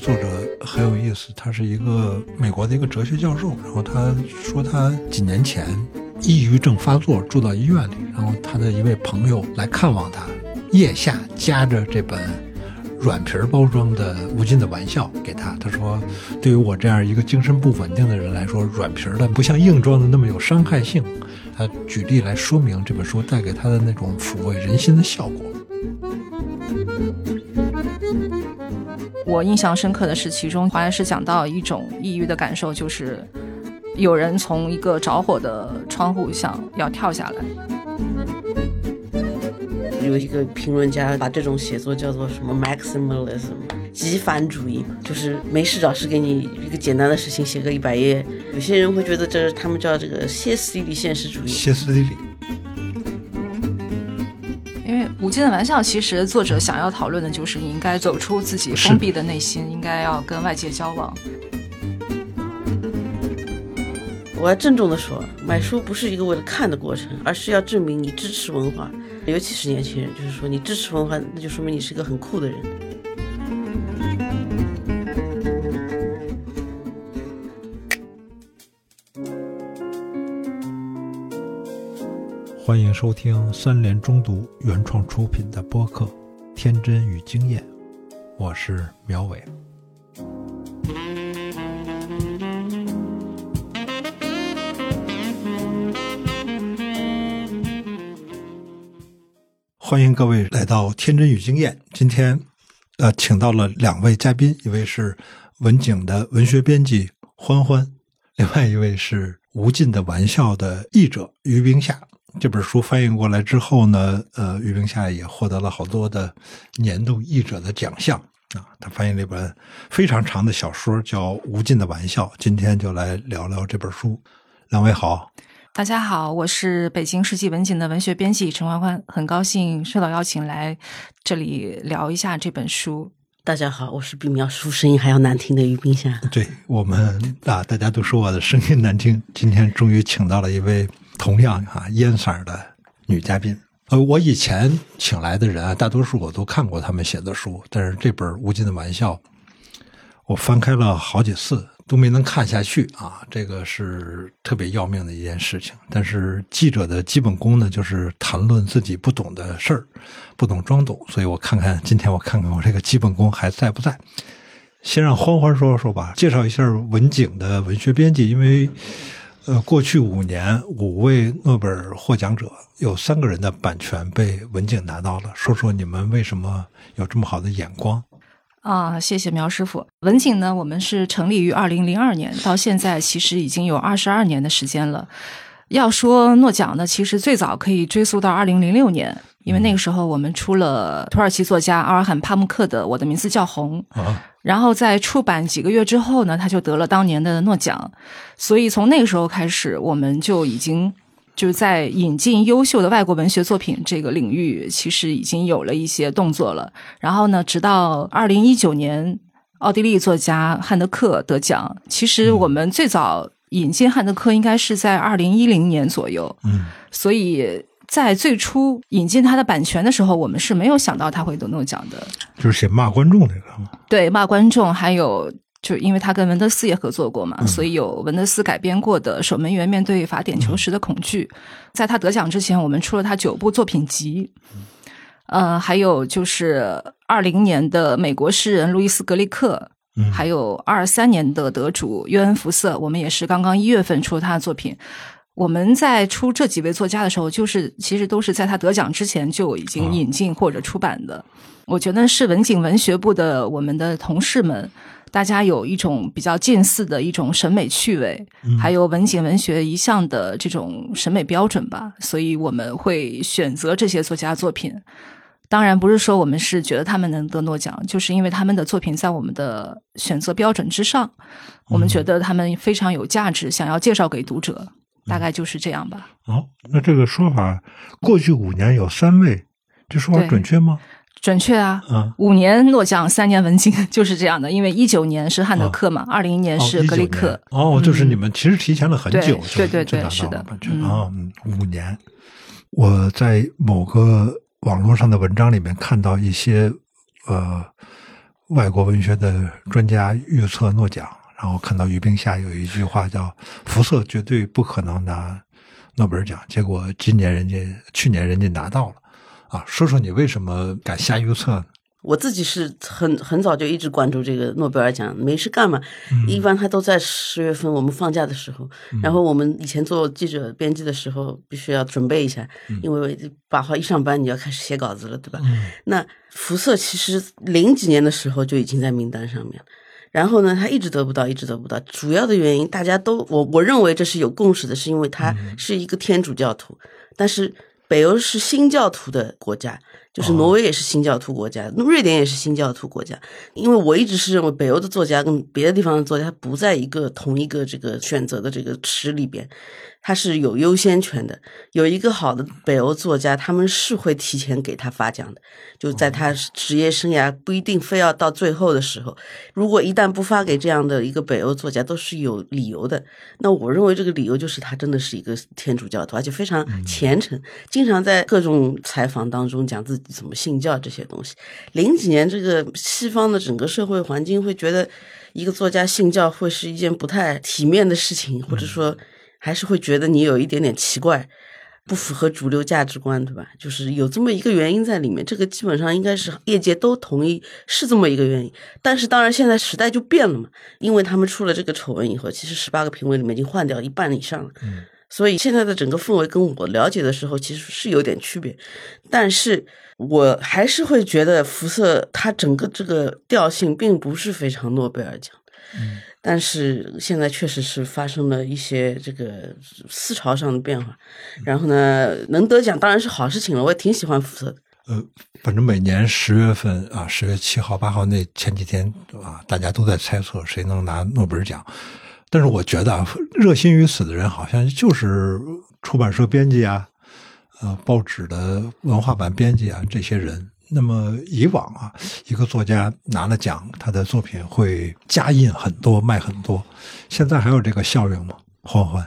作者很有意思，他是一个美国的一个哲学教授。然后他说他几年前抑郁症发作，住到医院里，然后他的一位朋友来看望他，腋下夹着这本软皮儿包装的《无尽的玩笑》给他。他说，对于我这样一个精神不稳定的人来说，软皮儿的不像硬装的那么有伤害性。他举例来说明这本书带给他的那种抚慰人心的效果。我印象深刻的是，其中华莱士讲到一种抑郁的感受，就是有人从一个着火的窗户想要跳下来。有一个评论家把这种写作叫做什么 “maximalism”，极繁主义，就是没事找事给你一个简单的事情写个一百页。有些人会觉得这是他们叫这个歇斯底里现实主义。歇斯底里。无尽的玩笑，其实作者想要讨论的就是你应该走出自己封闭的内心，应该要跟外界交往。我要郑重的说，买书不是一个为了看的过程，而是要证明你支持文化，尤其是年轻人，就是说你支持文化，那就说明你是一个很酷的人。欢迎收听三联中读原创出品的播客《天真与经验》，我是苗伟。欢迎各位来到《天真与经验》。今天，呃，请到了两位嘉宾，一位是文景的文学编辑欢欢，另外一位是《无尽的玩笑》的译者于冰夏。这本书翻译过来之后呢，呃，于冰夏也获得了好多的年度译者的奖项啊。他翻译了一本非常长的小说，叫《无尽的玩笑》。今天就来聊聊这本书。两位好，大家好，我是北京世纪文景的文学编辑陈欢欢，很高兴受到邀请来这里聊一下这本书。大家好，我是比描述声音还要难听的于冰夏。对我们啊，大家都说我的声音难听，今天终于请到了一位。同样啊，烟嗓的女嘉宾，呃，我以前请来的人啊，大多数我都看过他们写的书，但是这本《无尽的玩笑》，我翻开了好几次都没能看下去啊，这个是特别要命的一件事情。但是记者的基本功呢，就是谈论自己不懂的事儿，不懂装懂，所以我看看今天我看看我这个基本功还在不在。先让欢欢说说吧，介绍一下文景的文学编辑，因为。呃，过去五年，五位诺贝尔获奖者有三个人的版权被文景拿到了。说说你们为什么有这么好的眼光？啊，谢谢苗师傅。文景呢，我们是成立于二零零二年，到现在其实已经有二十二年的时间了。要说诺奖呢，其实最早可以追溯到二零零六年。因为那个时候我们出了土耳其作家阿尔罕帕穆克的《我的名字叫红》，然后在出版几个月之后呢，他就得了当年的诺奖。所以从那个时候开始，我们就已经就是在引进优秀的外国文学作品这个领域，其实已经有了一些动作了。然后呢，直到二零一九年，奥地利作家汉德克得奖。其实我们最早引进汉德克应该是在二零一零年左右。嗯，所以。在最初引进他的版权的时候，我们是没有想到他会得诺奖的。就是写骂观众那个吗？对，骂观众，还有就因为他跟文德斯也合作过嘛，所以有文德斯改编过的《守门员面对罚点球时的恐惧》。在他得奖之前，我们出了他九部作品集。呃，还有就是二零年的美国诗人路易斯·格利克，还有二三年的得主约恩·福瑟，我们也是刚刚一月份出了他的作品。我们在出这几位作家的时候，就是其实都是在他得奖之前就已经引进或者出版的。我觉得是文景文学部的我们的同事们，大家有一种比较近似的一种审美趣味，还有文景文学一向的这种审美标准吧，所以我们会选择这些作家作品。当然不是说我们是觉得他们能得诺奖，就是因为他们的作品在我们的选择标准之上，我们觉得他们非常有价值，想要介绍给读者。大概就是这样吧。哦，那这个说法，过去五年有三位，这说法准确吗？准确啊。嗯，五年诺奖，三年文景，就是这样的。因为一九年是汉德克嘛，二零年是格里克。哦，就是你们其实提前了很久，对对对，是的。啊，五年。我在某个网络上的文章里面看到一些呃外国文学的专家预测诺奖，然后看到余冰下有一句话叫“福瑟绝对不可能拿诺贝尔奖”，结果今年人家去年人家拿到了，啊，说说你为什么敢瞎预测呢？我自己是很很早就一直关注这个诺贝尔奖，没事干嘛，一般他都在十月份我们放假的时候，然后我们以前做记者编辑的时候，必须要准备一下，因为八号一上班你要开始写稿子了，对吧？那福瑟其实零几年的时候就已经在名单上面了，然后呢，他一直得不到，一直得不到，主要的原因大家都我我认为这是有共识的，是因为他是一个天主教徒，但是北欧是新教徒的国家。就是挪威也是新教徒国家，瑞典也是新教徒国家。因为我一直是认为北欧的作家跟别的地方的作家不在一个同一个这个选择的这个池里边。他是有优先权的，有一个好的北欧作家，他们是会提前给他发奖的，就在他职业生涯不一定非要到最后的时候，如果一旦不发给这样的一个北欧作家，都是有理由的。那我认为这个理由就是他真的是一个天主教徒，而且非常虔诚，经常在各种采访当中讲自己怎么信教这些东西。零几年这个西方的整个社会环境会觉得一个作家信教会是一件不太体面的事情，或者说。还是会觉得你有一点点奇怪，不符合主流价值观，对吧？就是有这么一个原因在里面，这个基本上应该是业界都同意是这么一个原因。但是当然现在时代就变了嘛，因为他们出了这个丑闻以后，其实十八个评委里面已经换掉一半以上了，嗯，所以现在的整个氛围跟我了解的时候其实是有点区别。但是我还是会觉得福瑟它整个这个调性并不是非常诺贝尔奖，嗯。但是现在确实是发生了一些这个思潮上的变化，然后呢，能得奖当然是好事情了。我也挺喜欢福特的。呃，反正每年十月份啊，十月七号、八号那前几天啊，大家都在猜测谁能拿诺贝尔奖。但是我觉得啊，热心于此的人好像就是出版社编辑啊，呃，报纸的文化版编辑啊，这些人。那么以往啊，一个作家拿了奖，他的作品会加印很多，卖很多。现在还有这个效应吗？欢欢，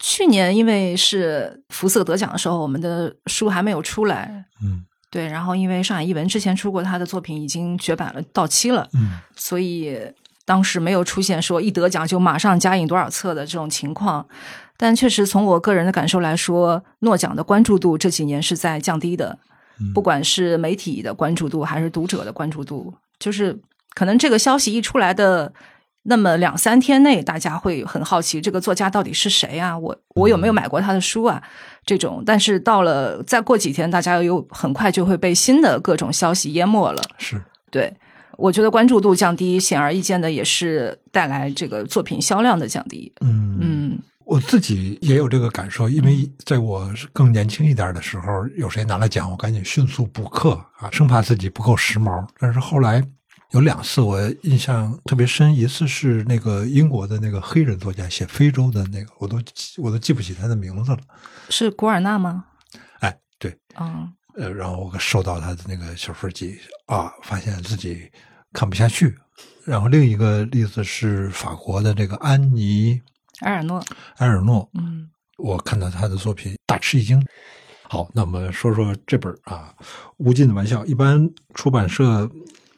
去年因为是福瑟得奖的时候，我们的书还没有出来，嗯，对。然后因为上海译文之前出过他的作品已经绝版了，到期了，嗯，所以当时没有出现说一得奖就马上加印多少册的这种情况。但确实从我个人的感受来说，诺奖的关注度这几年是在降低的。不管是媒体的关注度还是读者的关注度，就是可能这个消息一出来的那么两三天内，大家会很好奇这个作家到底是谁啊？我我有没有买过他的书啊？这种，但是到了再过几天，大家又很快就会被新的各种消息淹没了。是对，我觉得关注度降低，显而易见的也是带来这个作品销量的降低。嗯嗯。我自己也有这个感受，因为在我更年轻一点的时候，有谁拿了奖，我赶紧迅速补课啊，生怕自己不够时髦。但是后来有两次我印象特别深，一次是那个英国的那个黑人作家写非洲的那个，我都我都记不起他的名字了，是古尔纳吗？哎，对，嗯，呃，然后我收到他的那个小说集啊，发现自己看不下去。然后另一个例子是法国的这个安妮。埃尔诺，埃尔诺，嗯，我看到他的作品大吃一惊。好，那我们说说这本啊，《无尽的玩笑》。一般出版社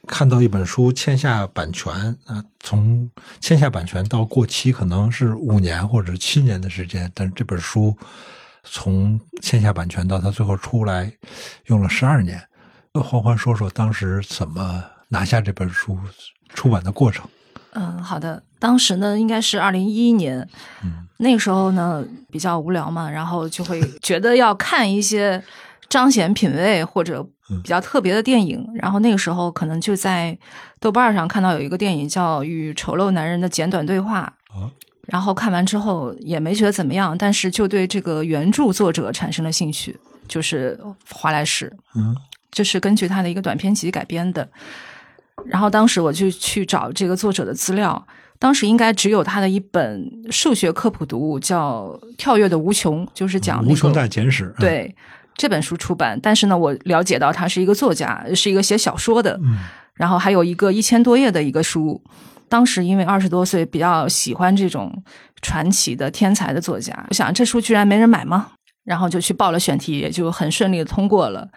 看到一本书签下版权啊，从签下版权到过期可能是五年或者七年的时间，但是这本书从签下版权到它最后出来用了十二年。欢欢说说当时怎么拿下这本书出版的过程。嗯，好的。当时呢，应该是二零一一年，那个时候呢比较无聊嘛，然后就会觉得要看一些彰显品味或者比较特别的电影。然后那个时候可能就在豆瓣上看到有一个电影叫《与丑陋男人的简短对话》，然后看完之后也没觉得怎么样，但是就对这个原著作者产生了兴趣，就是华莱士，嗯，这是根据他的一个短篇集改编的。然后当时我就去找这个作者的资料，当时应该只有他的一本数学科普读物，叫《跳跃的无穷》，就是讲无穷大简史。对这本书出版，但是呢，我了解到他是一个作家，是一个写小说的。嗯，然后还有一个一千多页的一个书。当时因为二十多岁，比较喜欢这种传奇的天才的作家，我想这书居然没人买吗？然后就去报了选题，也就很顺利的通过了。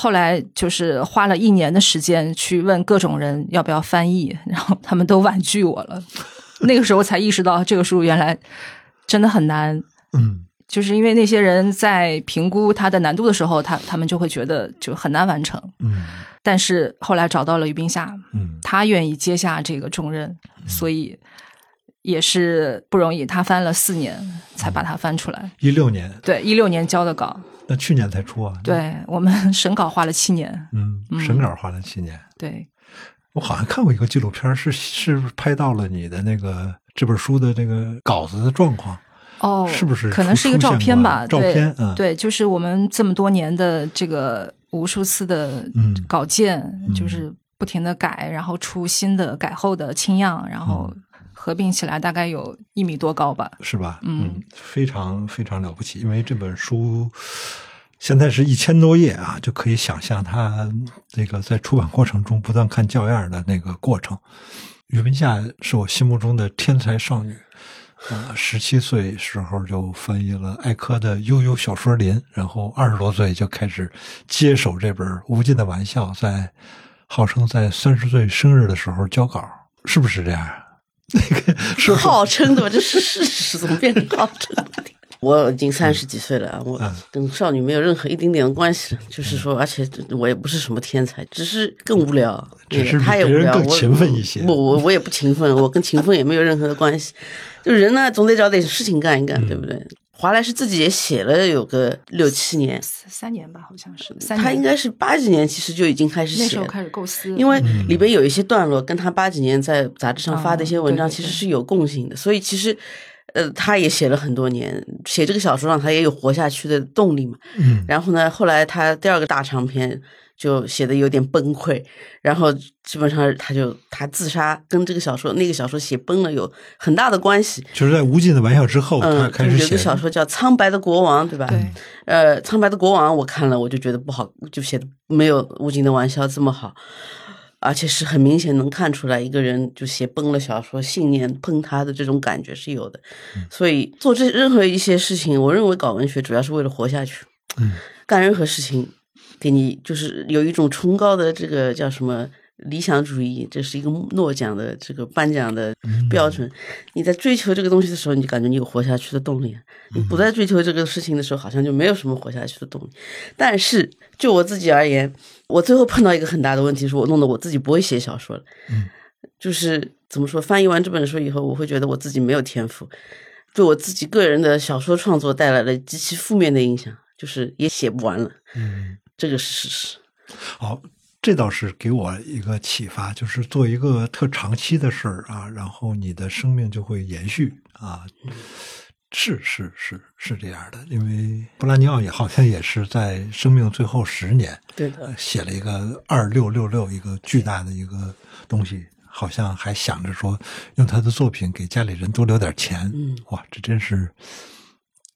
后来就是花了一年的时间去问各种人要不要翻译，然后他们都婉拒我了。那个时候才意识到这个书原来真的很难。嗯就是因为那些人在评估它的难度的时候，他他们就会觉得就很难完成。嗯但是后来找到了于冰夏，嗯他愿意接下这个重任，所以也是不容易。他翻了四年才把它翻出来。一六年，对，一六年交的稿，那去年才出啊。，对我们 审稿花了七年。嗯，审稿花了七年。对，我好像看过一个纪录片，是是拍到了你的那个这本书的这个稿子的状况。哦，是不是可能是一个照片吧？照片对嗯对，就是我们这么多年的这个无数次的嗯稿件，就是不停的改，然后出新的改后的清样，然后嗯合并起来大概有一米多高吧。是吧？嗯非常非常了不起，因为这本书现在是一千多页啊，就可以想象它这个在出版过程中不断看教样的那个过程。余文夏是我心目中的天才少女，呃，十七岁时候就翻译了艾柯的《悠悠小说林》，然后二十多岁就开始接手这本《无尽的玩笑》，在号称在三十岁生日的时候交稿，是不是这样啊？那个号称的吧，这是事实，怎么变成号称的？我已经三十几岁了啊，我嗯跟少女没有任何一丁点的关系。就是说，而且我也不是什么天才，只是更无聊。只是比他也无聊，更我勤奋一些我我我也不勤奋，我跟勤奋也没有任何的关系。就人呢，总得找点事情干一嗯干，对不对？华莱士自己也写了有个六七年，三年吧，好像是。三年。他应该是八几年其实就已经开始写。了。那时候开始构思，因为里边有一些段落跟他八几年在杂志上发的一些文章其实是有共性的，所以其实，呃，他也写了很多年，写这个小说让他也有活下去的动力嘛。嗯然后呢，后来他第二个大长篇就写的有点崩溃，然后基本上他就他自杀，跟这个小说那个小说写崩了有很大的关系。就是在《无尽的玩笑》之后，他嗯，开始写就是有个小说叫《苍白的国王》，对吧？对，呃，《苍白的国王》我看了，我就觉得不好，就写的没有《无尽的玩笑》这么好，而且是很明显能看出来一个人就写崩了小说，信念崩塌的这种感觉是有的。所以做这任何一些事情，我认为搞文学主要是为了活下去。嗯，干任何事情，给你就是有一种崇高的这个叫什么？理想主义，这是一个诺奖的这个颁奖的标准。你在追求这个东西的时候，你就感觉你有活下去的动力；你不再追求这个事情的时候，好像就没有什么活下去的动力。但是就我自己而言，我最后碰到一个很大的问题，是我弄得我自己不会写小说了。嗯，就是怎么说，翻译完这本书以后，我会觉得我自己没有天赋，对我自己个人的小说创作带来了极其负面的影响，就是也写不完了。嗯，这个是事实。好，这倒是给我一个启发，就是做一个特长期的事儿啊，然后你的生命就会延续啊。是是是是这样的，因为布拉尼奥也好像也是在生命最后十年，对的呃，写了一个二六六六一个巨大的一个东西，好像还想着说用他的作品给家里人多留点钱。嗯，哇，这真是，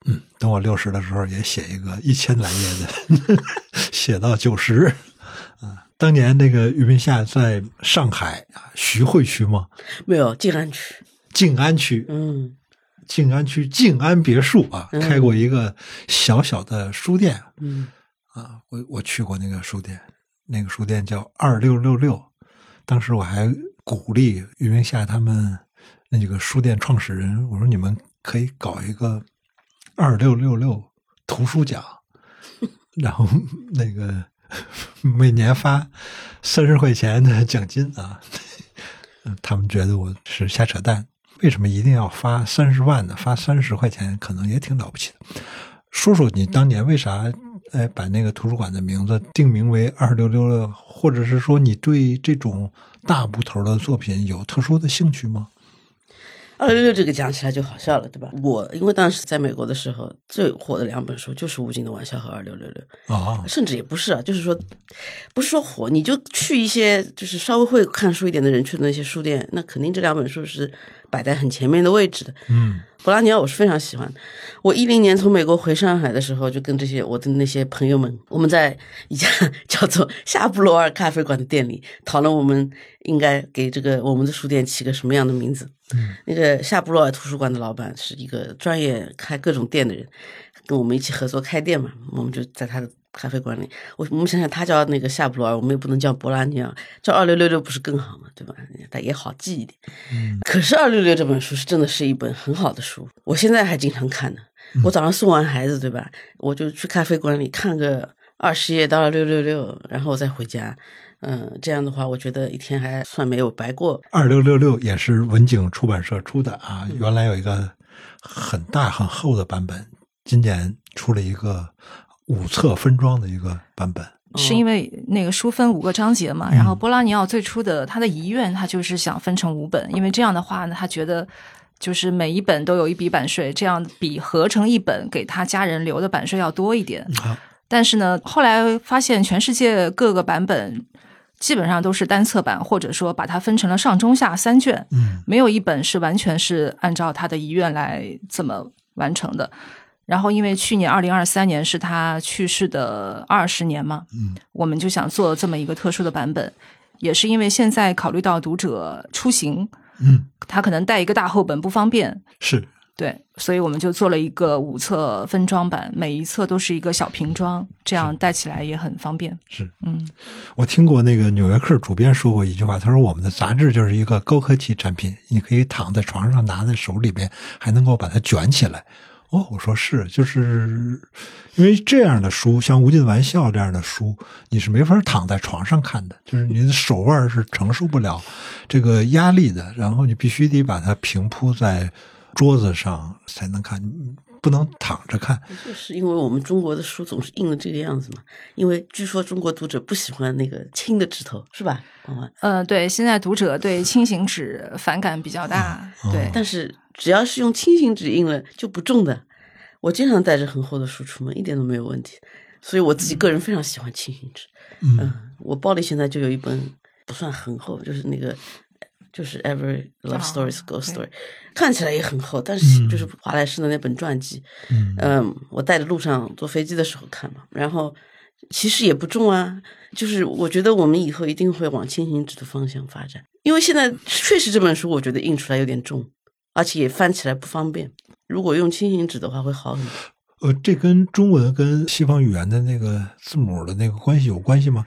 嗯，等我六十的时候也写一个一千来页的，写到九十。啊，当年那个俞宾夏在上海啊徐汇区吗？没有静安区。静安区，嗯静安区静安别墅啊，开过一个小小的书店。嗯啊，我我去过那个书店，那个书店叫二六六六，当时我还鼓励俞明夏他们那几个书店创始人，我说你们可以搞一个二六六六图书奖，然后那个 每年发三十块钱的奖金啊，他们觉得我是瞎扯淡，为什么一定要发三十万呢？发三十块钱可能也挺了不起的。说说你当年为啥哎把那个图书馆的名字定名为二六六六，或者是说你对这种大部头的作品有特殊的兴趣吗？二六六这个讲起来就好笑了，对吧？我因为当时在美国的时候，最火的两本书就是《无尽的玩笑》和《二六六六》。啊，甚至也不是啊，就是说，不是说火，你就去一些就是稍微会看书一点的人去的那些书店，那肯定这两本书是摆在很前面的位置的。嗯博拉尼奥我是非常喜欢的。我一零年从美国回上海的时候，就跟这些我的那些朋友们，我们在一家 叫做夏布罗尔咖啡馆的店里讨论，我们应该给这个我们的书店起个什么样的名字。嗯那个夏布罗尔图书馆的老板是一个专业开各种店的人，跟我们一起合作开店嘛，我们就在他的咖啡馆里，我我们想想，他叫那个夏普罗尔，我们也不能叫博拉尼奥，叫二六六六不是更好吗？对吧？但也好记一点。嗯可是二六六这本书是真的是一本很好的书，我现在还经常看呢。我早上送完孩子，对吧？我就去咖啡馆里看个二十页到二六六六，然后再回家。嗯，这样的话，我觉得一天还算没有白过。二六六六也是文景出版社出的啊，原来有一个很大很厚的版本，今年出了一个五册分装的一个版本。是因为那个书分五个章节嘛，然后波拉尼奥最初的他的遗愿，他就是想分成五本，因为这样的话呢，他觉得就是每一本都有一笔版税，这样比合成一本给他家人留的版税要多一点。啊但是呢，后来发现全世界各个版本基本上都是单册版，或者说把它分成了上中下三卷，嗯没有一本是完全是按照他的遗愿来这么完成的。然后，因为去年二零二三年是他去世的二十年嘛，嗯，我们就想做这么一个特殊的版本，也是因为现在考虑到读者出行，嗯，他可能带一个大厚本不方便，是对，所以我们就做了一个五册分装版，每一册都是一个小瓶装，这样带起来也很方便。是。嗯，我听过那个《纽约客》主编说过一句话，他说我们的杂志就是一个高科技产品，你可以躺在床上拿在手里边，还能够把它卷起来。哦，我说是，就是因为这样的书，像《无尽玩笑》这样的书，你是没法躺在床上看的，就是你的手腕是承受不了这个压力的，然后你必须得把它平铺在桌子上才能看，不能躺着看。就是因为我们中国的书总是印的这个样子嘛，因为据说中国读者不喜欢那个轻的纸头，是吧？王婉呃，对，现在读者对轻型纸反感比较大，对，但是只要是用轻型纸印了就不重的。我经常带着很厚的书出门，一点都没有问题。所以我自己个人非常喜欢轻型纸。嗯我包里现在就有一本不算很厚，就是那个就是 Every Love 哦 Stories Ghost 对 Story，、看起来也很厚，但是嗯就是华莱士的那本传记，嗯嗯，我带着路上坐飞机的时候看嘛，然后其实也不重啊，就是我觉得我们以后一定会往轻型纸的方向发展，因为现在确实这本书我觉得印出来有点重，而且也翻起来不方便。如果用轻型纸的话会好很多。呃，这跟中文跟西方语言的那个字母的那个关系有关系吗？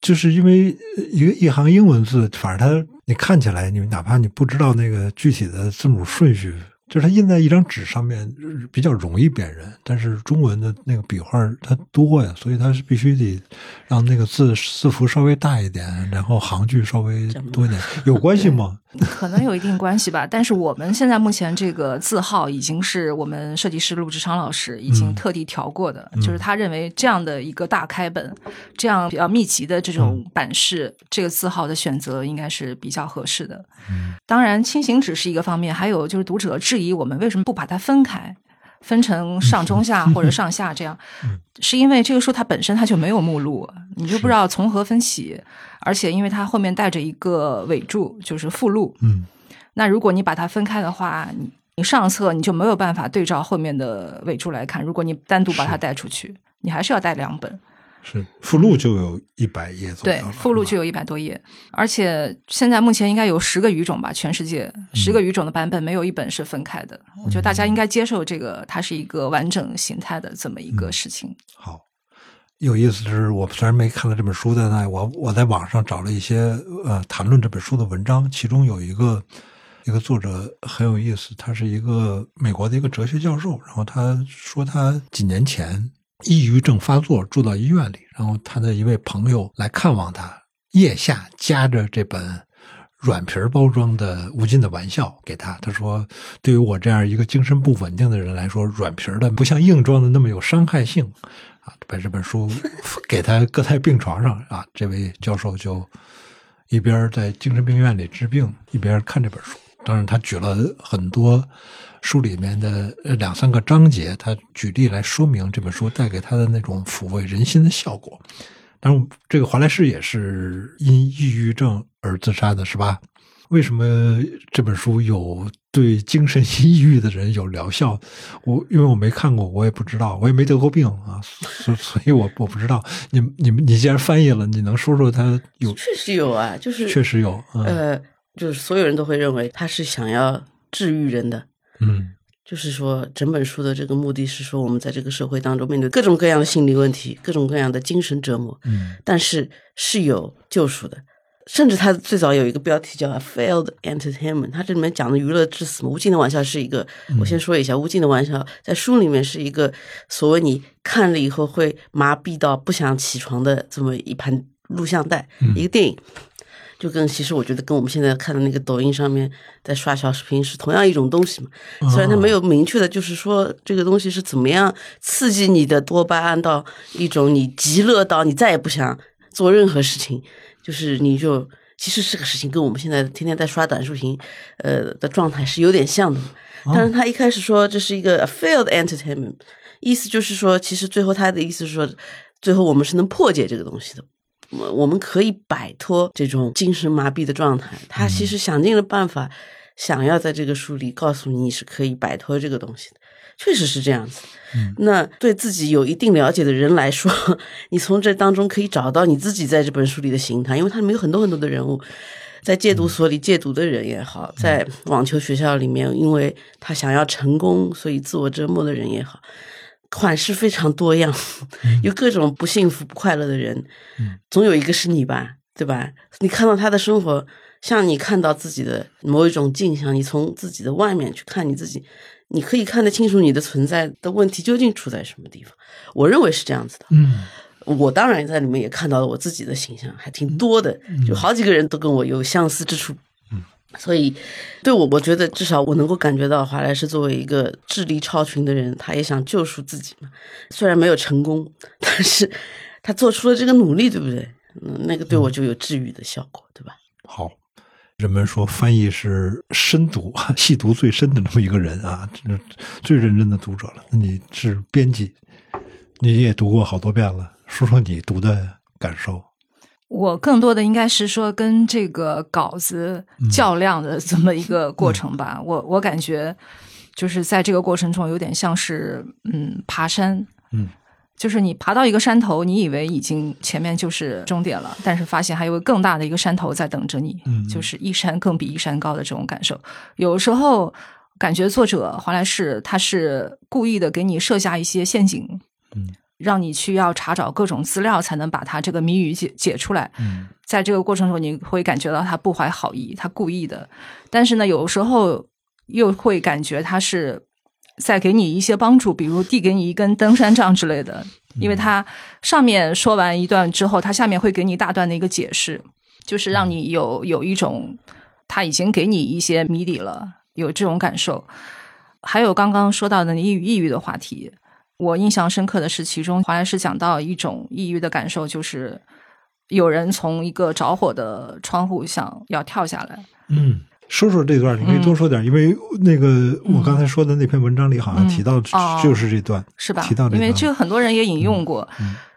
就是因为呃一个一行英文字，反正它你看起来，你哪怕你不知道那个具体的字母顺序，就是它印在一张纸上面呃比较容易辨认。但是中文的那个笔画它多呀，所以它是必须得让那个字字符稍微大一点，然后行距稍微多一点，有关系吗？可能有一定关系吧。但是我们现在目前这个字号已经是我们设计师陆志昌老师已经嗯特地调过的，就是他认为这样的一个大开本，这样比较密集的这种版式，这个字号的选择应该是比较合适的。当然，轻型纸是一个方面，还有就是读者质疑我们为什么不把它分开。分成上中下或者上下这样，是因为这个书它本身它就没有目录，你就不知道从何分起，而且因为它后面带着一个尾注，就是附录，嗯。那如果你把它分开的话，你你上册你就没有办法对照后面的尾注来看。如果你单独把它带出去，你还是要带两本。是。附录就有一百页左右对，附录就有一百多页，而且现在目前应该有十个语种吧，全世界十个语种的版本没有一本是分开的。我觉得大家应该接受这个，它是一个完整形态的这么一个事情。好，有意思的是，我虽然没看到这本书的呢，我我在网上找了一些呃谈论这本书的文章，其中有一个一个作者很有意思，他是一个美国的一个哲学教授，然后他说他几年前抑郁症发作，住到医院里，然后他的一位朋友来看望他，腋下夹着这本。软皮包装的《无尽的玩笑》给他，他说：“对于我这样一个精神不稳定的人来说，软皮的不像硬装的那么有伤害性。”啊，把这本书给他搁在病床上啊，这位教授就一边在精神病院里治病，一边看这本书。当然，他举了很多书里面的呃两三个章节，他举例来说明这本书带给他的那种抚慰人心的效果。当然，这个华莱士也是因抑郁症而自杀的，是吧？为什么这本书有对精神抑郁的人有疗效？我因为我没看过，我也不知道，我也没得过病啊，所所以我我不知道。你你们你既然翻译了，你能说说它有确实有啊，就是确实有，嗯呃，就是所有人都会认为他是想要治愈人的，嗯就是说，整本书的这个目的是说，我们在这个社会当中面对各种各样的心理问题，各种各样的精神折磨，嗯但是是有救赎的。甚至他最早有一个标题叫《Failed Entertainment》，他这里面讲的娱乐至死嘛，无尽的玩笑是一个。我先说一下，无尽的玩笑在书里面是一个所谓你看了以后会麻痹到不想起床的这么一盘录像带，一个电影。就跟其实我觉得跟我们现在看的那个抖音上面在刷小视频是同样一种东西嘛。虽然它没有明确的，就是说这个东西是怎么样刺激你的多巴胺到一种你极乐到你再也不想做任何事情，就是你就其实这个事情跟我们现在天天在刷短视频，呃的状态是有点像的。但是他一开始说这是一个 failed entertainment，意思就是说，其实最后他的意思是说，最后我们是能破解这个东西的。我我们可以摆脱这种精神麻痹的状态。他其实想尽了办法，想要在这个书里告诉你，你是可以摆脱这个东西的。确实是这样子。那对自己有一定了解的人来说，你从这当中可以找到你自己在这本书里的形态，因为它里面有很多很多的人物，在戒毒所里戒毒的人也好，在网球学校里面，因为他想要成功，所以自我折磨的人也好。款式非常多样，有各种不幸福、不快乐的人，总有一个是你吧，对吧？你看到他的生活，像你看到自己的某一种镜像，你从自己的外面去看你自己，你可以看得清楚你的存在的问题究竟处在什么地方。我认为是这样子的。嗯，我当然在里面也看到了我自己的形象，还挺多的，就好几个人都跟我有相似之处。所以，对我，我觉得至少我能够感觉到，华莱士作为一个智力超群的人，他也想救赎自己嘛。虽然没有成功，但是他做出了这个努力，对不对？嗯，那个对我就有治愈的效果，对吧？好。人们说翻译是深读、细读最深的这么一个人啊，最认真的读者了。那你是编辑，你也读过好多遍了，说说你读的感受。我更多的应该是说跟这个稿子较量的这么一个过程吧。我我感觉就是在这个过程中有点像是嗯爬山，嗯，就是你爬到一个山头，你以为已经前面就是终点了，但是发现还有更大的一个山头在等着你，嗯就是一山更比一山高的这种感受。有时候感觉作者华莱士他是故意的给你设下一些陷阱，嗯。让你去要查找各种资料，才能把他这个谜语解解出来。嗯，在这个过程中，你会感觉到他不怀好意，他故意的。但是呢，有时候又会感觉他是在给你一些帮助，比如递给你一根登山杖之类的。因为他上面说完一段之后，他下面会给你大段的一个解释，就是让你有有一种他已经给你一些谜底了，有这种感受。还有刚刚说到的抑郁抑郁的话题。我印象深刻的是，其中华莱士讲到一种抑郁的感受，就是有人从一个着火的窗户想要跳下来。嗯，说说这段，你可以多说点，因为那个我刚才说的那篇文章里好像提到就是这段，是吧？提到这因为这个很多人也引用过，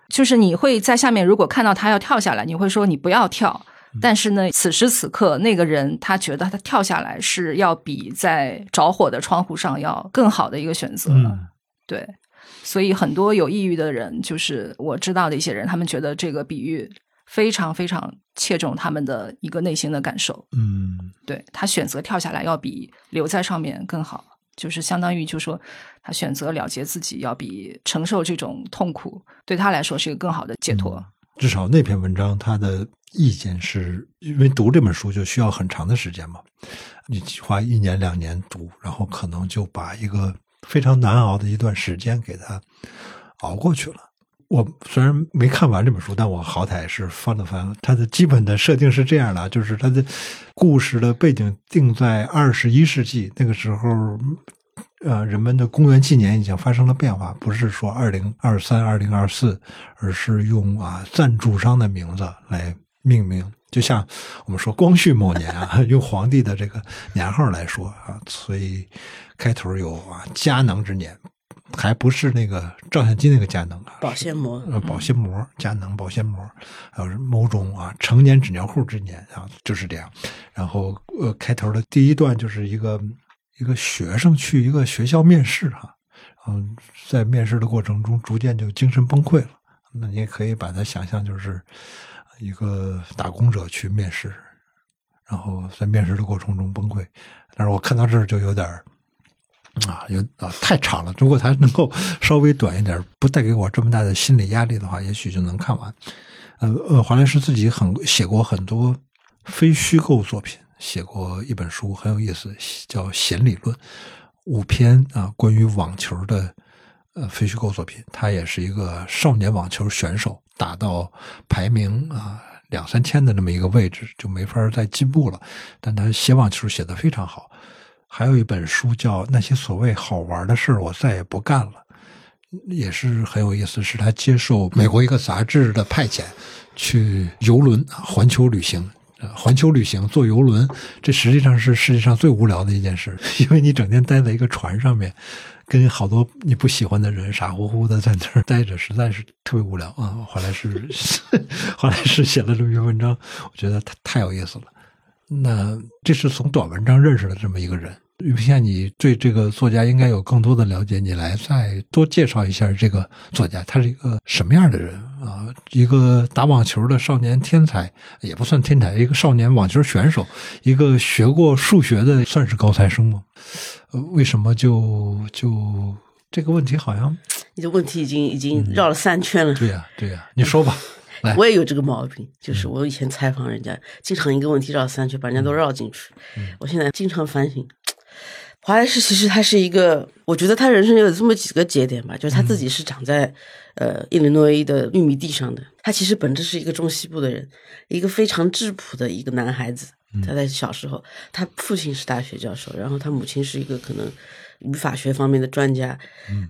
就是你会在下面如果看到他要跳下来，你会说你不要跳。但是呢，此时此刻那个人他觉得他跳下来是要比在着火的窗户上要更好的一个选择。嗯，对。所以很多有抑郁的人，就是我知道的一些人，他们觉得这个比喻非常非常切中他们的一个内心的感受。嗯，对他选择跳下来要比留在上面更好，就是相当于就说他选择了结自己，要比承受这种痛苦对他来说是一个更好的解脱。嗯、至少那篇文章他的意见是因为读这本书就需要很长的时间嘛，你花一年两年读，然后可能就把一个。非常难熬的一段时间，给他熬过去了。我虽然没看完这本书，但我好歹是翻了翻。它的基本的设定是这样的，就是它的故事的背景定在二十一世纪，那个时候，呃，人们的公元纪年已经发生了变化，不是说二零二三、二零二四，而是用啊赞助商的名字来命名。就像我们说光绪某年啊，用皇帝的这个年号来说啊，所以开头有啊佳能之年，还不是那个照相机那个佳能啊，保鲜膜，呃，保鲜膜，佳能保鲜膜，还有某种啊成年纸尿裤之年啊，就是这样。然后呃，开头的第一段就是一个一个学生去一个学校面试哈，嗯，在面试的过程中逐渐就精神崩溃了。那你也可以把它想象就是。一个打工者去面试，然后在面试的过程中崩溃。但是我看到这儿就有点啊，有啊太长了。如果它能够稍微短一点，不带给我这么大的心理压力的话，也许就能看完。呃呃，华莱士自己很写过很多非虚构作品，写过一本书很有意思，叫《弦理论》，五篇啊关于网球的呃非虚构作品。他也是一个少年网球选手，打到排名啊两三千的那么一个位置，就没法再进步了。但他写网球写得非常好。还有一本书叫《那些所谓好玩的事，我再也不干了》。也是很有意思，是他接受美国一个杂志的派遣，去游轮环球旅行。环球旅行坐游轮，这实际上是世界上最无聊的一件事，因为你整天待在一个船上面，跟好多你不喜欢的人傻乎乎的在那儿待着，实在是特别无聊啊。后来是 后来是写了这篇文章，我觉得太太有意思了。那这是从短文章认识的这么一个人。于现你对这个作家应该有更多的了解，你来再多介绍一下这个作家，他是一个什么样的人啊？一个打网球的少年天才，也不算天才，一个少年网球选手，一个学过数学的，算是高材生吗？呃，为什么就就这个问题好像？你的问题已经已经绕了三圈了。对呀，对呀，你说吧。我也有这个毛病，就是我以前采访人家，经常一个问题绕三圈，把人家都绕进去。我现在经常反省。华莱士其实他是一个，我觉得他人生有这么几个节点吧，就是他自己是长在呃伊利诺伊的玉米地上的，他其实本质是一个中西部的人，一个非常质朴的一个男孩子。他在小时候，他父亲是大学教授，然后他母亲是一个可能语法学方面的专家，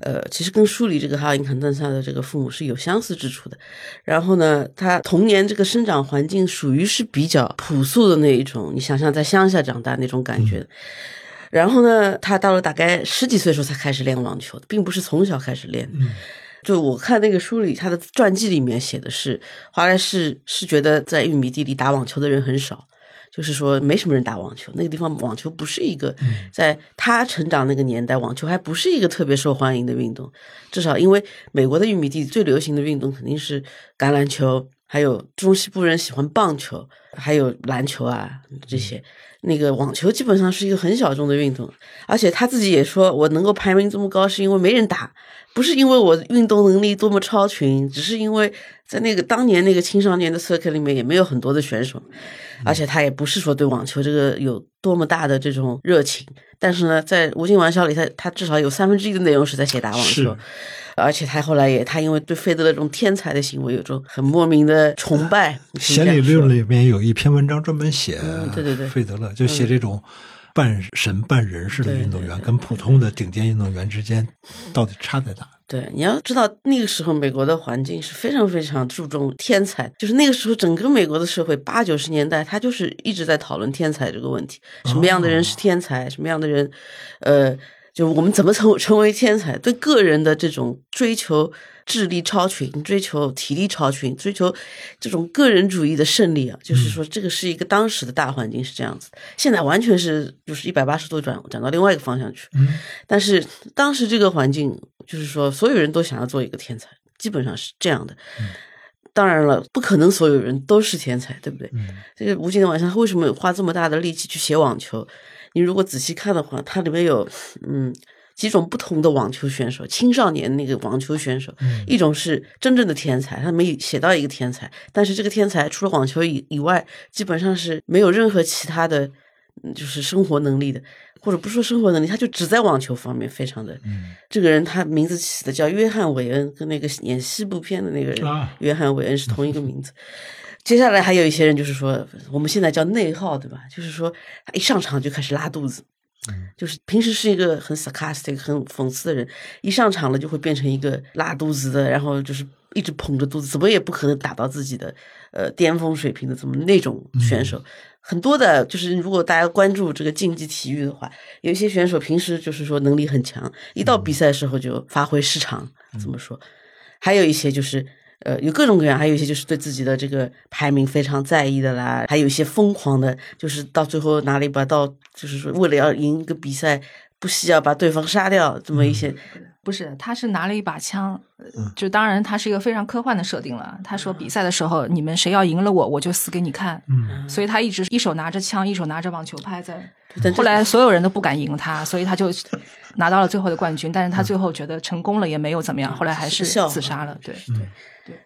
呃，其实跟书里这个哈林肯顿萨的这个父母是有相似之处的。然后呢，他童年这个生长环境属于是比较朴素的那一种，你想想在乡下长大那种感觉。然后呢，他到了大概十几岁的时候才开始练网球，并不是从小开始练。就我看那个书里，他的传记里面写的是，华莱士是觉得在玉米地里打网球的人很少，就是说没什么人打网球。那个地方网球不是一个，在他成长那个年代，网球还不是一个特别受欢迎的运动。至少因为美国的玉米地最流行的运动肯定是橄榄球，还有中西部人喜欢棒球，还有篮球啊这些。那个网球基本上是一个很小众的运动，而且他自己也说，我能够排名这么高，是因为没人打，不是因为我运动能力多么超群，只是因为在那个当年那个青少年的 circle 里面也没有很多的选手，而且他也不是说对网球这个有多么大的这种热情，但是呢，在《无尽玩笑》里，他他至少有三分之一的内容是在写打网球。而且他后来也，他因为对费德勒这种天才的行为有种很莫名的崇拜。写理论里面有一篇文章专门写，对对对，费德勒就写这种半神半人式的运动员跟普通的顶尖运动员之间到底差在哪？对，你要知道那个时候美国的环境是非常非常注重天才，就是那个时候整个美国的社会八九十年代，他就是一直在讨论天才这个问题，什么样的人是天才，什么样的人，呃。就我们怎么成成为天才？对个人的这种追求，智力超群，追求体力超群，追求这种个人主义的胜利啊，就是说，这个是一个当时的大环境是这样子。现在完全是就是一百八十度转转到另外一个方向去。但是当时这个环境，就是说，所有人都想要做一个天才，基本上是这样的。当然了，不可能所有人都是天才，对不对？这个无尽的晚上，他为什么花这么大的力气去写网球？你如果仔细看的话，它里面有嗯几种不同的网球选手，青少年那个网球选手，一种是真正的天才，他没写到一个天才，但是这个天才除了网球以以外，基本上是没有任何其他的，就是生活能力的，或者不说生活能力，他就只在网球方面非常的。这个人他名字起的叫约翰韦恩，跟那个演西部片的那个人约翰韦恩是同一个名字。接下来还有一些人，就是说我们现在叫内耗，对吧？就是说他一上场就开始拉肚子，就是平时是一个很 sarcastic、很讽刺的人，一上场了就会变成一个拉肚子的，然后就是一直捧着肚子，怎么也不可能打到自己的呃巅峰水平的，怎么那种选手很多的。就是如果大家关注这个竞技体育的话，有一些选手平时就是说能力很强，一到比赛时候就发挥失常，怎么说？还有一些就是。呃，有各种各样，还有一些就是对自己的这个排名非常在意的啦，还有一些疯狂的，就是到最后拿了一把到，就是说为了要赢一个比赛，不惜要把对方杀掉，这么一些不是，他是拿了一把枪，就当然他是一个非常科幻的设定了。他说比赛的时候，你们谁要赢了我，我就死给你看。嗯，所以他一直一手拿着枪，一手拿着网球拍在。后来所有人都不敢赢他，所以他就拿到了最后的冠军。但是他最后觉得成功了也没有怎么样，后来还是自杀了。对，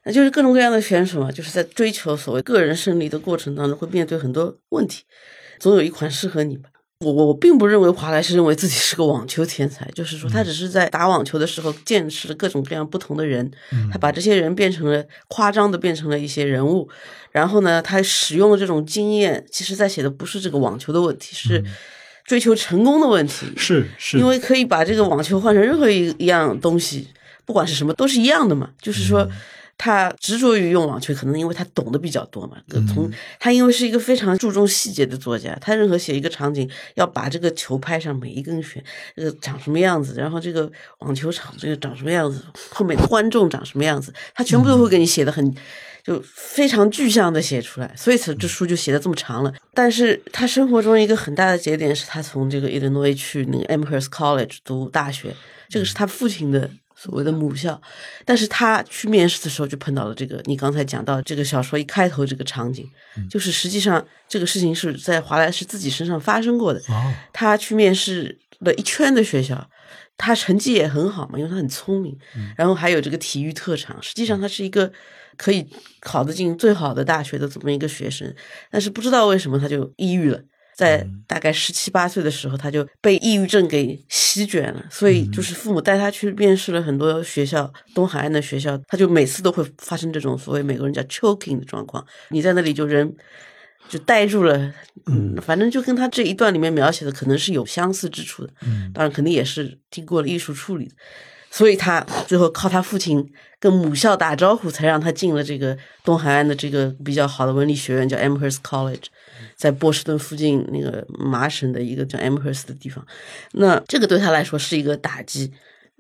那就是各种各样的选手嘛，就是在追求所谓个人胜利的过程当中，会面对很多问题，总有一款适合你吧。我我我并不认为华莱士认为自己是个网球天才，就是说他只是在打网球的时候见识了各种各样不同的人，他把这些人变成了夸张的变成了一些人物，然后呢，他使用的这种经验，其实在写的不是这个网球的问题，是追求成功的问题，是是，因为可以把这个网球换成任何一一样东西，不管是什么都是一样的嘛。就是说，他执着于用网球，可能因为他懂得比较多嘛。从他因为是一个非常注重细节的作家，他任何写一个场景，要把这个球拍上每一根弦，这个长什么样子，然后这个网球场这个长什么样子，后面的观众长什么样子，他全部都会给你写的很。就非常具象的写出来，所以这这书就写的这么长了。但是他生活中一个很大的节点是他从这个伊利诺伊去那个 Amherst College 读大学，这个是他父亲的所谓的母校。但是他去面试的时候就碰到了这个，你刚才讲到这个小说一开头这个场景，就是实际上这个事情是在华莱士自己身上发生过的。他去面试了一圈的学校。他成绩也很好嘛，因为他很聪明，然后还有这个体育特长。实际上，他是一个可以考得进最好的大学的这么一个学生。但是不知道为什么他就抑郁了，在大概十七八岁的时候，他就被抑郁症给席卷了。所以，就是父母带他去面试了很多学校，东海岸的学校，他就每次都会发生这种所谓美国人叫 choking 的状况。你在那里就人。就呆住了，嗯，反正就跟他这一段里面描写的可能是有相似之处的，嗯，当然肯定也是经过了艺术处理的，所以他最后靠他父亲跟母校打招呼，才让他进了这个东海岸的这个比较好的文理学院，叫 Amherst College，在波士顿附近那个麻省的一个叫 Amherst 的地方，那这个对他来说是一个打击，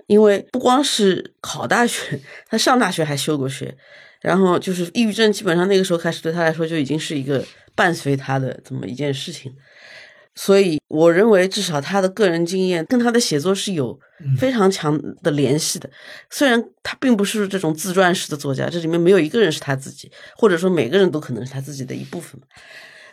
因为不光是考大学，他上大学还休过学，然后就是抑郁症，基本上那个时候开始对他来说就已经是一个。伴随他的这么一件事情，所以我认为至少他的个人经验跟他的写作是有非常强的联系的。虽然他并不是这种自传式的作家，这里面没有一个人是他自己，或者说每个人都可能是他自己的一部分。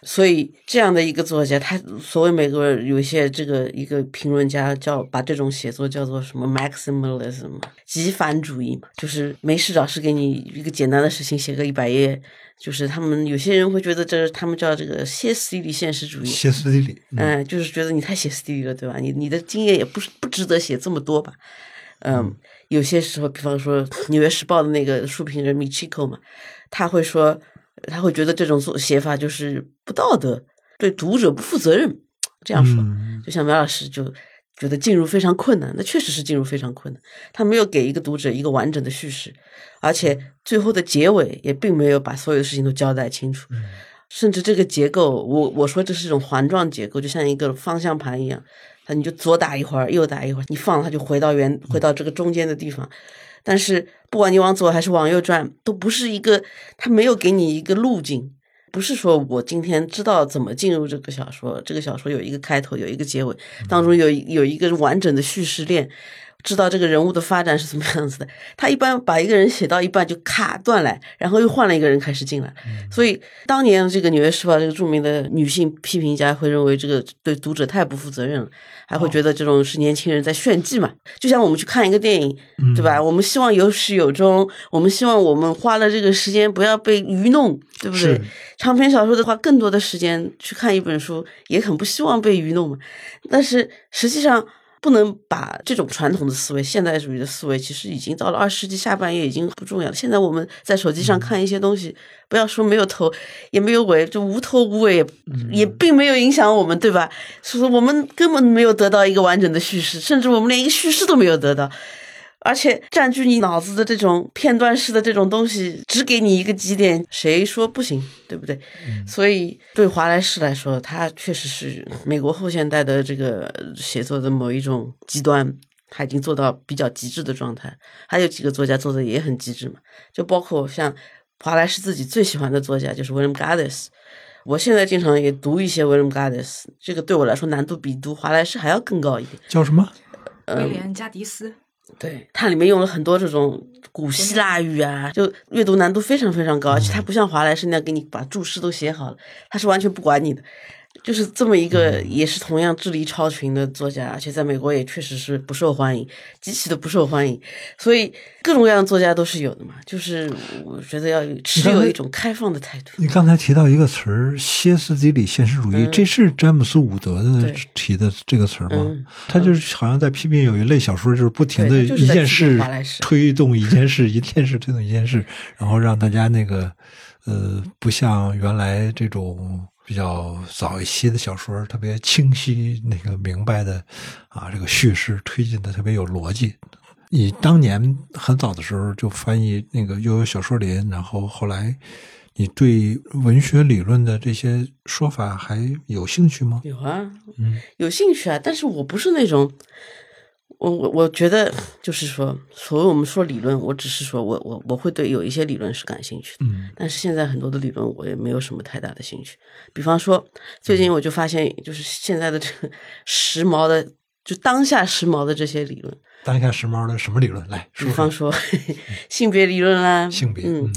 所以这样的一个作家，他所谓美国有一些这个一个评论家叫把这种写作叫做什么 maximalism 极繁主义嘛，就是没事找事给你一个简单的事情写个一百页。就是他们有些人会觉得这他们叫这个歇斯底里现实主义，歇斯底里，嗯，就是觉得你太歇斯底里了，对吧？你你的经验也不是不值得写这么多吧？嗯，有些时候，比方说《纽约时报》的那个书评人米奇 o 嘛，他会说，他会觉得这种做写法就是不道德，对读者不负责任，这样说，就像苗老师就。觉得进入非常困难，那确实是进入非常困难。他没有给一个读者一个完整的叙事，而且最后的结尾也并没有把所有的事情都交代清楚。甚至这个结构，我我说这是一种环状结构，就像一个方向盘一样，它你就左打一会儿，右打一会儿，你放它就回到原回到这个中间的地方。但是不管你往左还是往右转，都不是一个，它没有给你一个路径。不是说我今天知道怎么进入这个小说，这个小说有一个开头，有一个结尾，当中有有一个完整的叙事链，知道这个人物的发展是怎么样子的。他一般把一个人写到一半就卡断了，然后又换了一个人开始进来。所以当年这个《纽约时报》这个著名的女性批评家会认为这个对读者太不负责任了。还会觉得这种是年轻人在炫技嘛？就像我们去看一个电影，对吧？我们希望有始有终，我们希望我们花了这个时间不要被愚弄，对不对？长篇小说的话，更多的时间去看一本书，也很不希望被愚弄嘛。但是实际上。不能把这种传统的思维、现代主义的思维，其实已经到了二十世纪下半叶，已经不重要了。现在我们在手机上看一些东西，不要说没有头，也没有尾，就无头无尾，也并没有影响我们，对吧？所以说，我们根本没有得到一个完整的叙事，甚至我们连一个叙事都没有得到。而且占据你脑子的这种片段式的这种东西，只给你一个极点，谁说不行，对不对？所以对华莱士来说，他确实是美国后现代的这个写作的某一种极端，他已经做到比较极致的状态。还有几个作家做的也很极致嘛，就包括像华莱士自己最喜欢的作家就是 William Gaddis。我现在经常也读一些 William Gaddis，这个对我来说难度比读华莱士还要更高一点。叫什么？威廉·加迪斯。对，它里面用了很多这种古希腊语啊，就阅读难度非常非常高，而且它不像华莱士那样给你把注释都写好了，它是完全不管你的。就是这么一个，也是同样智力超群的作家，而且在美国也确实是不受欢迎，极其的不受欢迎。所以各种各样的作家都是有的嘛。就是我觉得要持有一种开放的态度。你刚才提到一个词儿“歇斯底里现实主义”，这是詹姆斯·伍德的提的这个词儿吗？他就是好像在批评有一类小说，就是不停的一件事推动一件事，一件事推动一件事，然后让大家那个呃，不像原来这种。比较早一些的小说，特别清晰，那个明白的，啊，这个叙事推进的特别有逻辑。你当年很早的时候就翻译那个又有小说林，然后后来你对文学理论的这些说法还有兴趣吗？有啊，嗯，有兴趣啊，但是我不是那种。我我我觉得就是说，所谓我们说理论，我只是说我我我会对有一些理论是感兴趣的，嗯，但是现在很多的理论我也没有什么太大的兴趣。比方说，最近我就发现，就是现在的这个 时髦的，就当下时髦的这些理论，当下时髦的什么理论？来，比方说 性别理论啦，性别，嗯。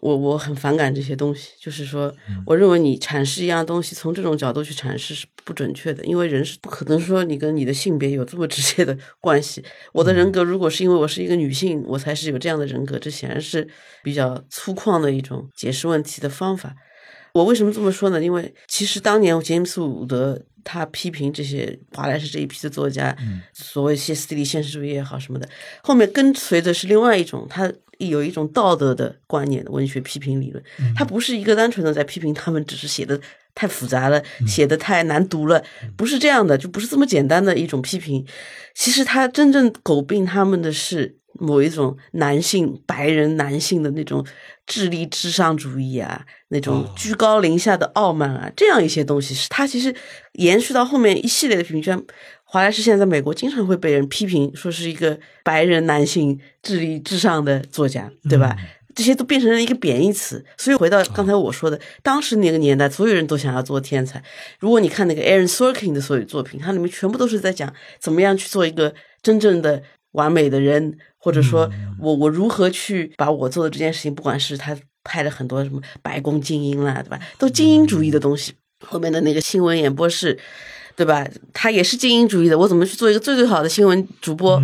我我很反感这些东西，就是说，我认为你阐释一样东西，从这种角度去阐释是不准确的，因为人是不可能说你跟你的性别有这么直接的关系。我的人格如果是因为我是一个女性，我才是有这样的人格，这显然是比较粗犷的一种解释问题的方法。我为什么这么说呢？因为其实当年杰姆斯·伍德他批评这些华莱士这一批的作家，所谓歇斯底里现实主义也好什么的，后面跟随的是另外一种他。有一种道德的观念的文学批评理论，它不是一个单纯的在批评他们，只是写的太复杂了，写的太难读了，不是这样的，就不是这么简单的一种批评。其实他真正诟病他们的是某一种男性白人男性的那种智力至上主义啊，那种居高临下的傲慢啊，这样一些东西是他其实延续到后面一系列的评价。华莱士现在在美国经常会被人批评，说是一个白人男性智力至上的作家，对吧？这些都变成了一个贬义词。所以回到刚才我说的，当时那个年代，所有人都想要做天才。如果你看那个 Aaron Sorkin 的所有作品，它里面全部都是在讲怎么样去做一个真正的完美的人，或者说我我如何去把我做的这件事情，不管是他拍了很多什么白宫精英啦，对吧？都精英主义的东西。后面的那个新闻演播室。对吧？他也是精英主义的。我怎么去做一个最最好的新闻主播？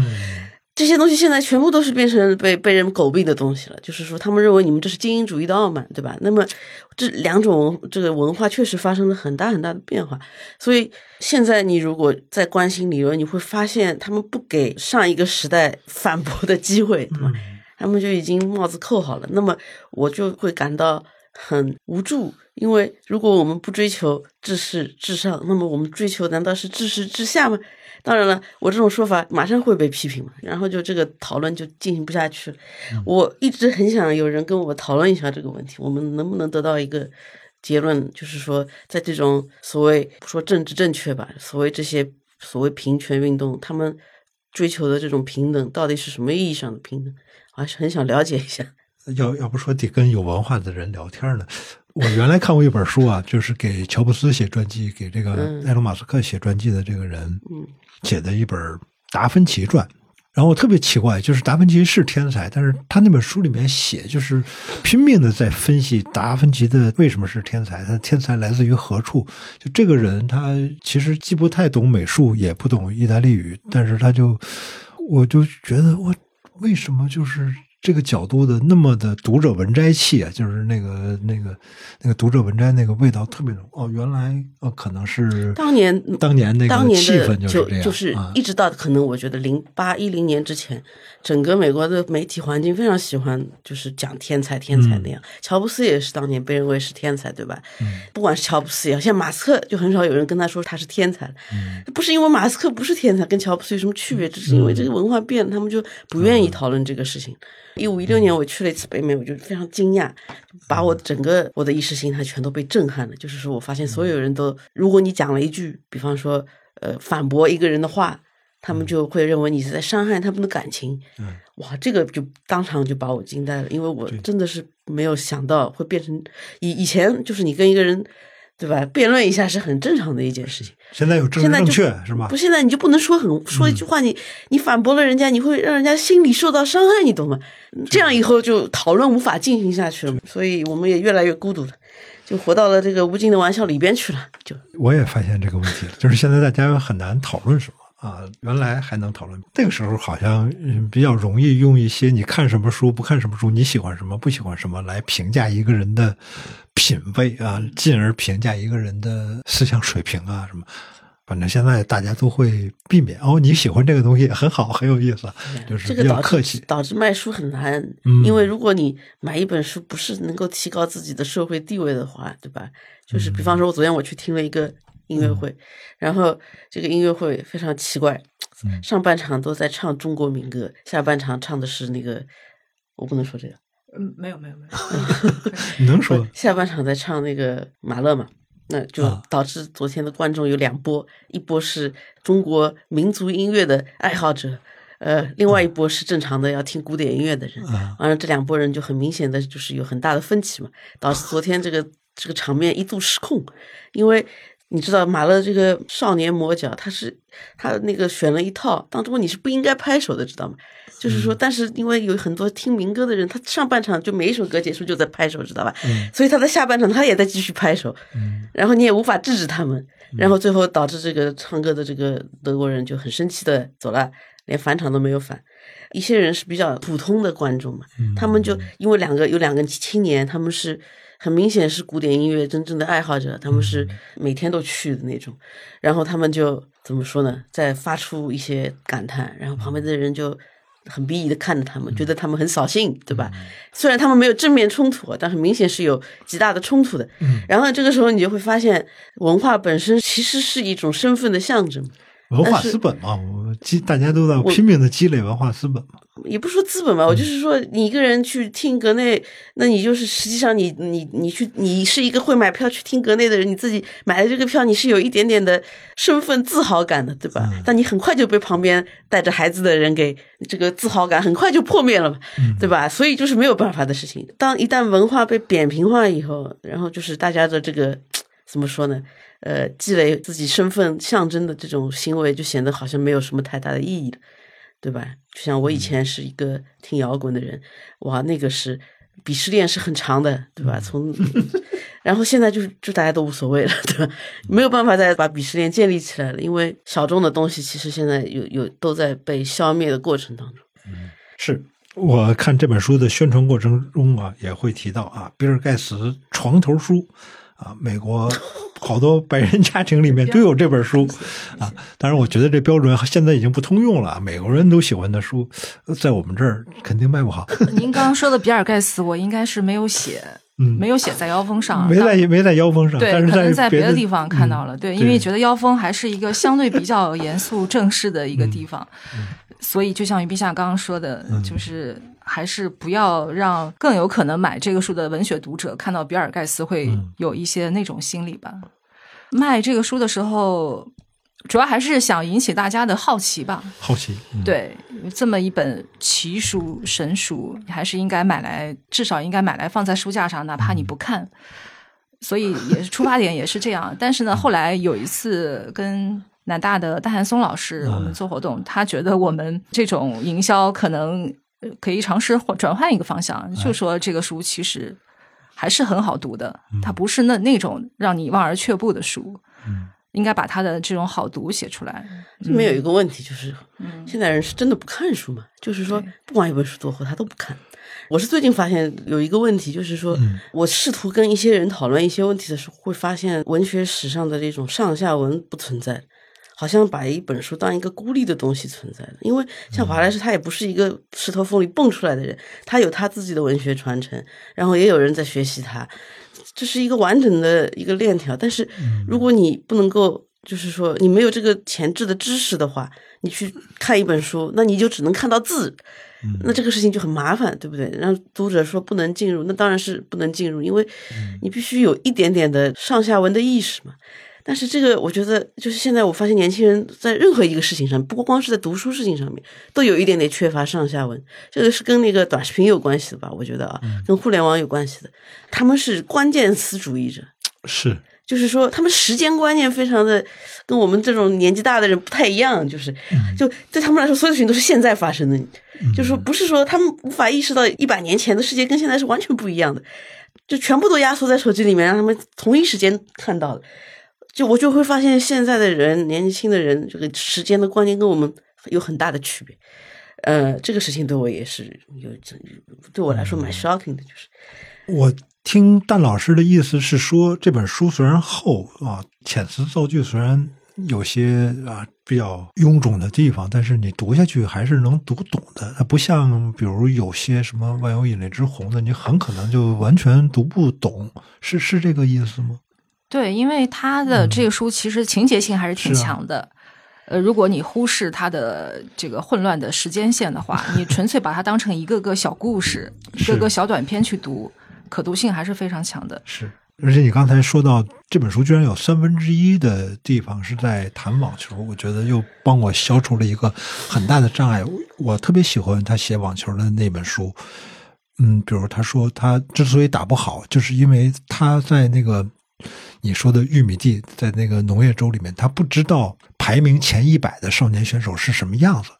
这些东西现在全部都是变成被被人诟病的东西了。就是说，他们认为你们这是精英主义的傲慢，对吧？那么这两种这个文化确实发生了很大很大的变化。所以现在你如果在关心理论，你会发现他们不给上一个时代反驳的机会，对吧？他们就已经帽子扣好了。那么我就会感到很无助。因为如果我们不追求至是至上，那么我们追求难道是至是至下吗？当然了，我这种说法马上会被批评嘛，然后就这个讨论就进行不下去了。我一直很想有人跟我讨论一下这个问题，我们能不能得到一个结论，就是说，在这种所谓不说政治正确吧，所谓这些所谓平权运动，他们追求的这种平等到底是什么意义上的平等？我还是很想了解一下。要要不说得跟有文化的人聊天呢。我原来看过一本书啊，就是给乔布斯写传记、给这个埃隆·马斯克写传记的这个人写的一本《达芬奇传》。然后我特别奇怪，就是达芬奇是天才，但是他那本书里面写，就是拼命的在分析达芬奇的为什么是天才，他天才来自于何处。就这个人，他其实既不太懂美术，也不懂意大利语，但是他就，我就觉得我为什么就是。这个角度的那么的读者文摘气啊，就是那个那个那个读者文摘那个味道特别浓哦。原来哦，可能是当年当年那个气氛就是这样，就是一直到可能我觉得零八一零年之前，整个美国的媒体环境非常喜欢就是讲天才天才那样。乔布斯也是当年被认为是天才，对吧？不管是乔布斯也好，像马斯克就很少有人跟他说他是天才，不是因为马斯克不是天才，跟乔布斯有什么区别？只是因为这个文化变了，他们就不愿意讨论这个事情。一五一六年，我去了一次北美，我就非常惊讶，把我整个我的意识形态全都被震撼了。就是说我发现所有人都，如果你讲了一句，比方说，呃，反驳一个人的话，他们就会认为你是在伤害他们的感情。嗯，哇，这个就当场就把我惊呆了，因为我真的是没有想到会变成以以前，就是你跟一个人对吧？辩论一下是很正常的一件事情。现在有政治正现在就确是吗不，？现在你就不能说很说一句话，你你反驳了人家，你会让人家心里受到伤害，你懂吗？这样以后就讨论无法进行下去了嘛，所以我们也越来越孤独了，就活到了这个无尽的玩笑里边去了，就我也发现这个问题了，就是现在大家很难讨论什么。啊，原来还能讨论，那个时候好像嗯比较容易用一些你看什么书不看什么书，你喜欢什么不喜欢什么来评价一个人的品味啊，进而评价一个人的思想水平啊什么。反正现在大家都会避免哦，你喜欢这个东西很好，很有意思，就是比这个导较客气致。导致卖书很难，嗯因为如果你买一本书不是能够提高自己的社会地位的话，对吧？就是比方说，我昨天我去听了一个音乐会，然后这个音乐会非常奇怪，嗯。上半场都在唱中国民歌，下半场唱的是那个，我不能说这个，嗯，没有没有没有，你 能说 下半场在唱那个马勒嘛，那就啊。导致昨天的观众有两波，一波是中国民族音乐的爱好者，呃，另外一波是正常的要听古典音乐的人。啊？完了，这两拨人就很明显的就是有很大的分歧嘛，导致昨天这个这个场面一度失控，因为你知道马勒这个少年魔角，他是他那个选了一套当中你是不应该拍手的，知道吗？就是说，但是因为有很多听民歌的人，他上半场就每一首歌结束就在拍手，知道吧？所以他在下半场他也在继续拍手，然后你也无法制止他们，然后最后导致这个唱歌的这个德国人就很生气的走了，连返场都没有返。一些人是比较普通的观众嘛，他们就因为两个有两个青年，他们是很明显是古典音乐真正的爱好者，他们是每天都去的那种，然后他们就怎么说呢，在发出一些感叹，然后旁边的人就。很鄙夷的看着他们，觉得他们很扫兴，对吧？虽然他们没有正面冲突，但很明显是有极大的冲突的。然后这个时候你就会发现，文化本身其实是一种身份的象征。文化资本嘛，我积大家都在拼命的积累文化资本嘛。也不说资本吧，我就是说，你一个人去听格内，那你就是实际上你你你去，你是一个会买票去听格内的人，你自己买了这个票，你是有一点点的身份自豪感的，对吧？但你很快就被旁边带着孩子的人给这个自豪感很快就破灭了嘛，对吧？所以就是没有办法的事情。当一旦文化被扁平化以后，然后就是大家的这个怎么说呢？呃，积累自己身份象征的这种行为，就显得好像没有什么太大的意义了。对吧？就像我以前是一个听摇滚的人，哇，那个是鄙视链是很长的，对吧？从 然后现在就就大家都无所谓了，对吧？没有办法再把鄙视链建立起来了，因为小众的东西其实现在有有都在被消灭的过程当中。嗯是我看这本书的宣传过程中啊，也会提到啊，比尔盖茨床头书啊，美国好多白人家庭里面都有这本书啊。当然，我觉得这标准现在已经不通用了，美国人都喜欢的书，在我们这儿肯定卖不好。您刚刚说的比尔盖茨，我应该是没有写，嗯没有写在腰封上，没在没在腰封上，对，但是可能在别别的地方看到了。嗯对，因为觉得腰封还是一个相对比较严肃正式的一个地方，嗯所以就像于陛下刚刚说的，就是还是不要让更有可能买这个书的文学读者看到比尔盖茨会嗯有一些那种心理吧。卖这个书的时候，主要还是想引起大家的好奇吧。好奇，嗯、对，这么一本奇书神书，还是应该买来，至少应该买来放在书架上，哪怕你不看。所以也是出发点也是这样。但是呢，后来有一次跟南大的大韩松老师我们做活动，他觉得我们这种营销可能呃可以尝试转换一个方向，就说这个书其实还是很好读的，它不是那那种让你望而却步的书。应该把它的这种好读写出来。这里面有一个问题，就是、嗯现在人是真的不看书嘛？就是说，不管一本书多厚，他都不看。我是最近发现有一个问题，就是说、我试图跟一些人讨论一些问题的时候，会发现文学史上的这种上下文不存在，好像把一本书当一个孤立的东西存在了。因为像华莱士，他也不是一个石头缝里蹦出来的人，他有他自己的文学传承，然后也有人在学习他，这是一个完整的一个链条。但是如果你不能够，就是说你没有这个前置的知识的话，你去看一本书，那你就只能看到字，那这个事情就很麻烦，对不对？让读者说不能进入，那当然是不能进入，因为你必须有一点点的上下文的意识嘛。但是这个，我觉得就是现在我发现年轻人在任何一个事情上，不光是在读书事情上面，都有一点点缺乏上下文。这个是跟那个短视频有关系的吧？我觉得啊，跟互联网有关系的。他们是关键词主义者，是就是说他们时间观念非常的跟我们这种年纪大的人不太一样，就是就对他们来说，所有的事情都是现在发生的，就是说不是说他们无法意识到一百年前的世界跟现在是完全不一样的，就全部都压缩在手机里面，让他们同一时间看到的。就我就会发现现在的人，年轻的人，这个时间的观念跟我们有很大的区别。呃，这个事情对我也是有，对我来说蛮 shocking 的，就是我听蛋老师的意思是说，这本书虽然厚啊，遣词造句虽然有些啊比较臃肿的地方，但是你读下去还是能读懂的。它不像比如有些什么万有引力之红的，你很可能就完全读不懂，是是这个意思吗？对，因为他的这个书其实情节性还是挺强的。呃，如果你忽视它的这个混乱的时间线的话，你纯粹把它当成一个个小故事、一个个小短片去读，可读性还是非常强的。是，而且你刚才说到这本书居然有三分之一的地方是在谈网球，我觉得又帮我消除了一个很大的障碍。我我特别喜欢他写网球的那本书，嗯，比如他说他之所以打不好，就是因为他在那个你说的玉米地，在那个农业州里面，他不知道排名前一百的少年选手是什么样子。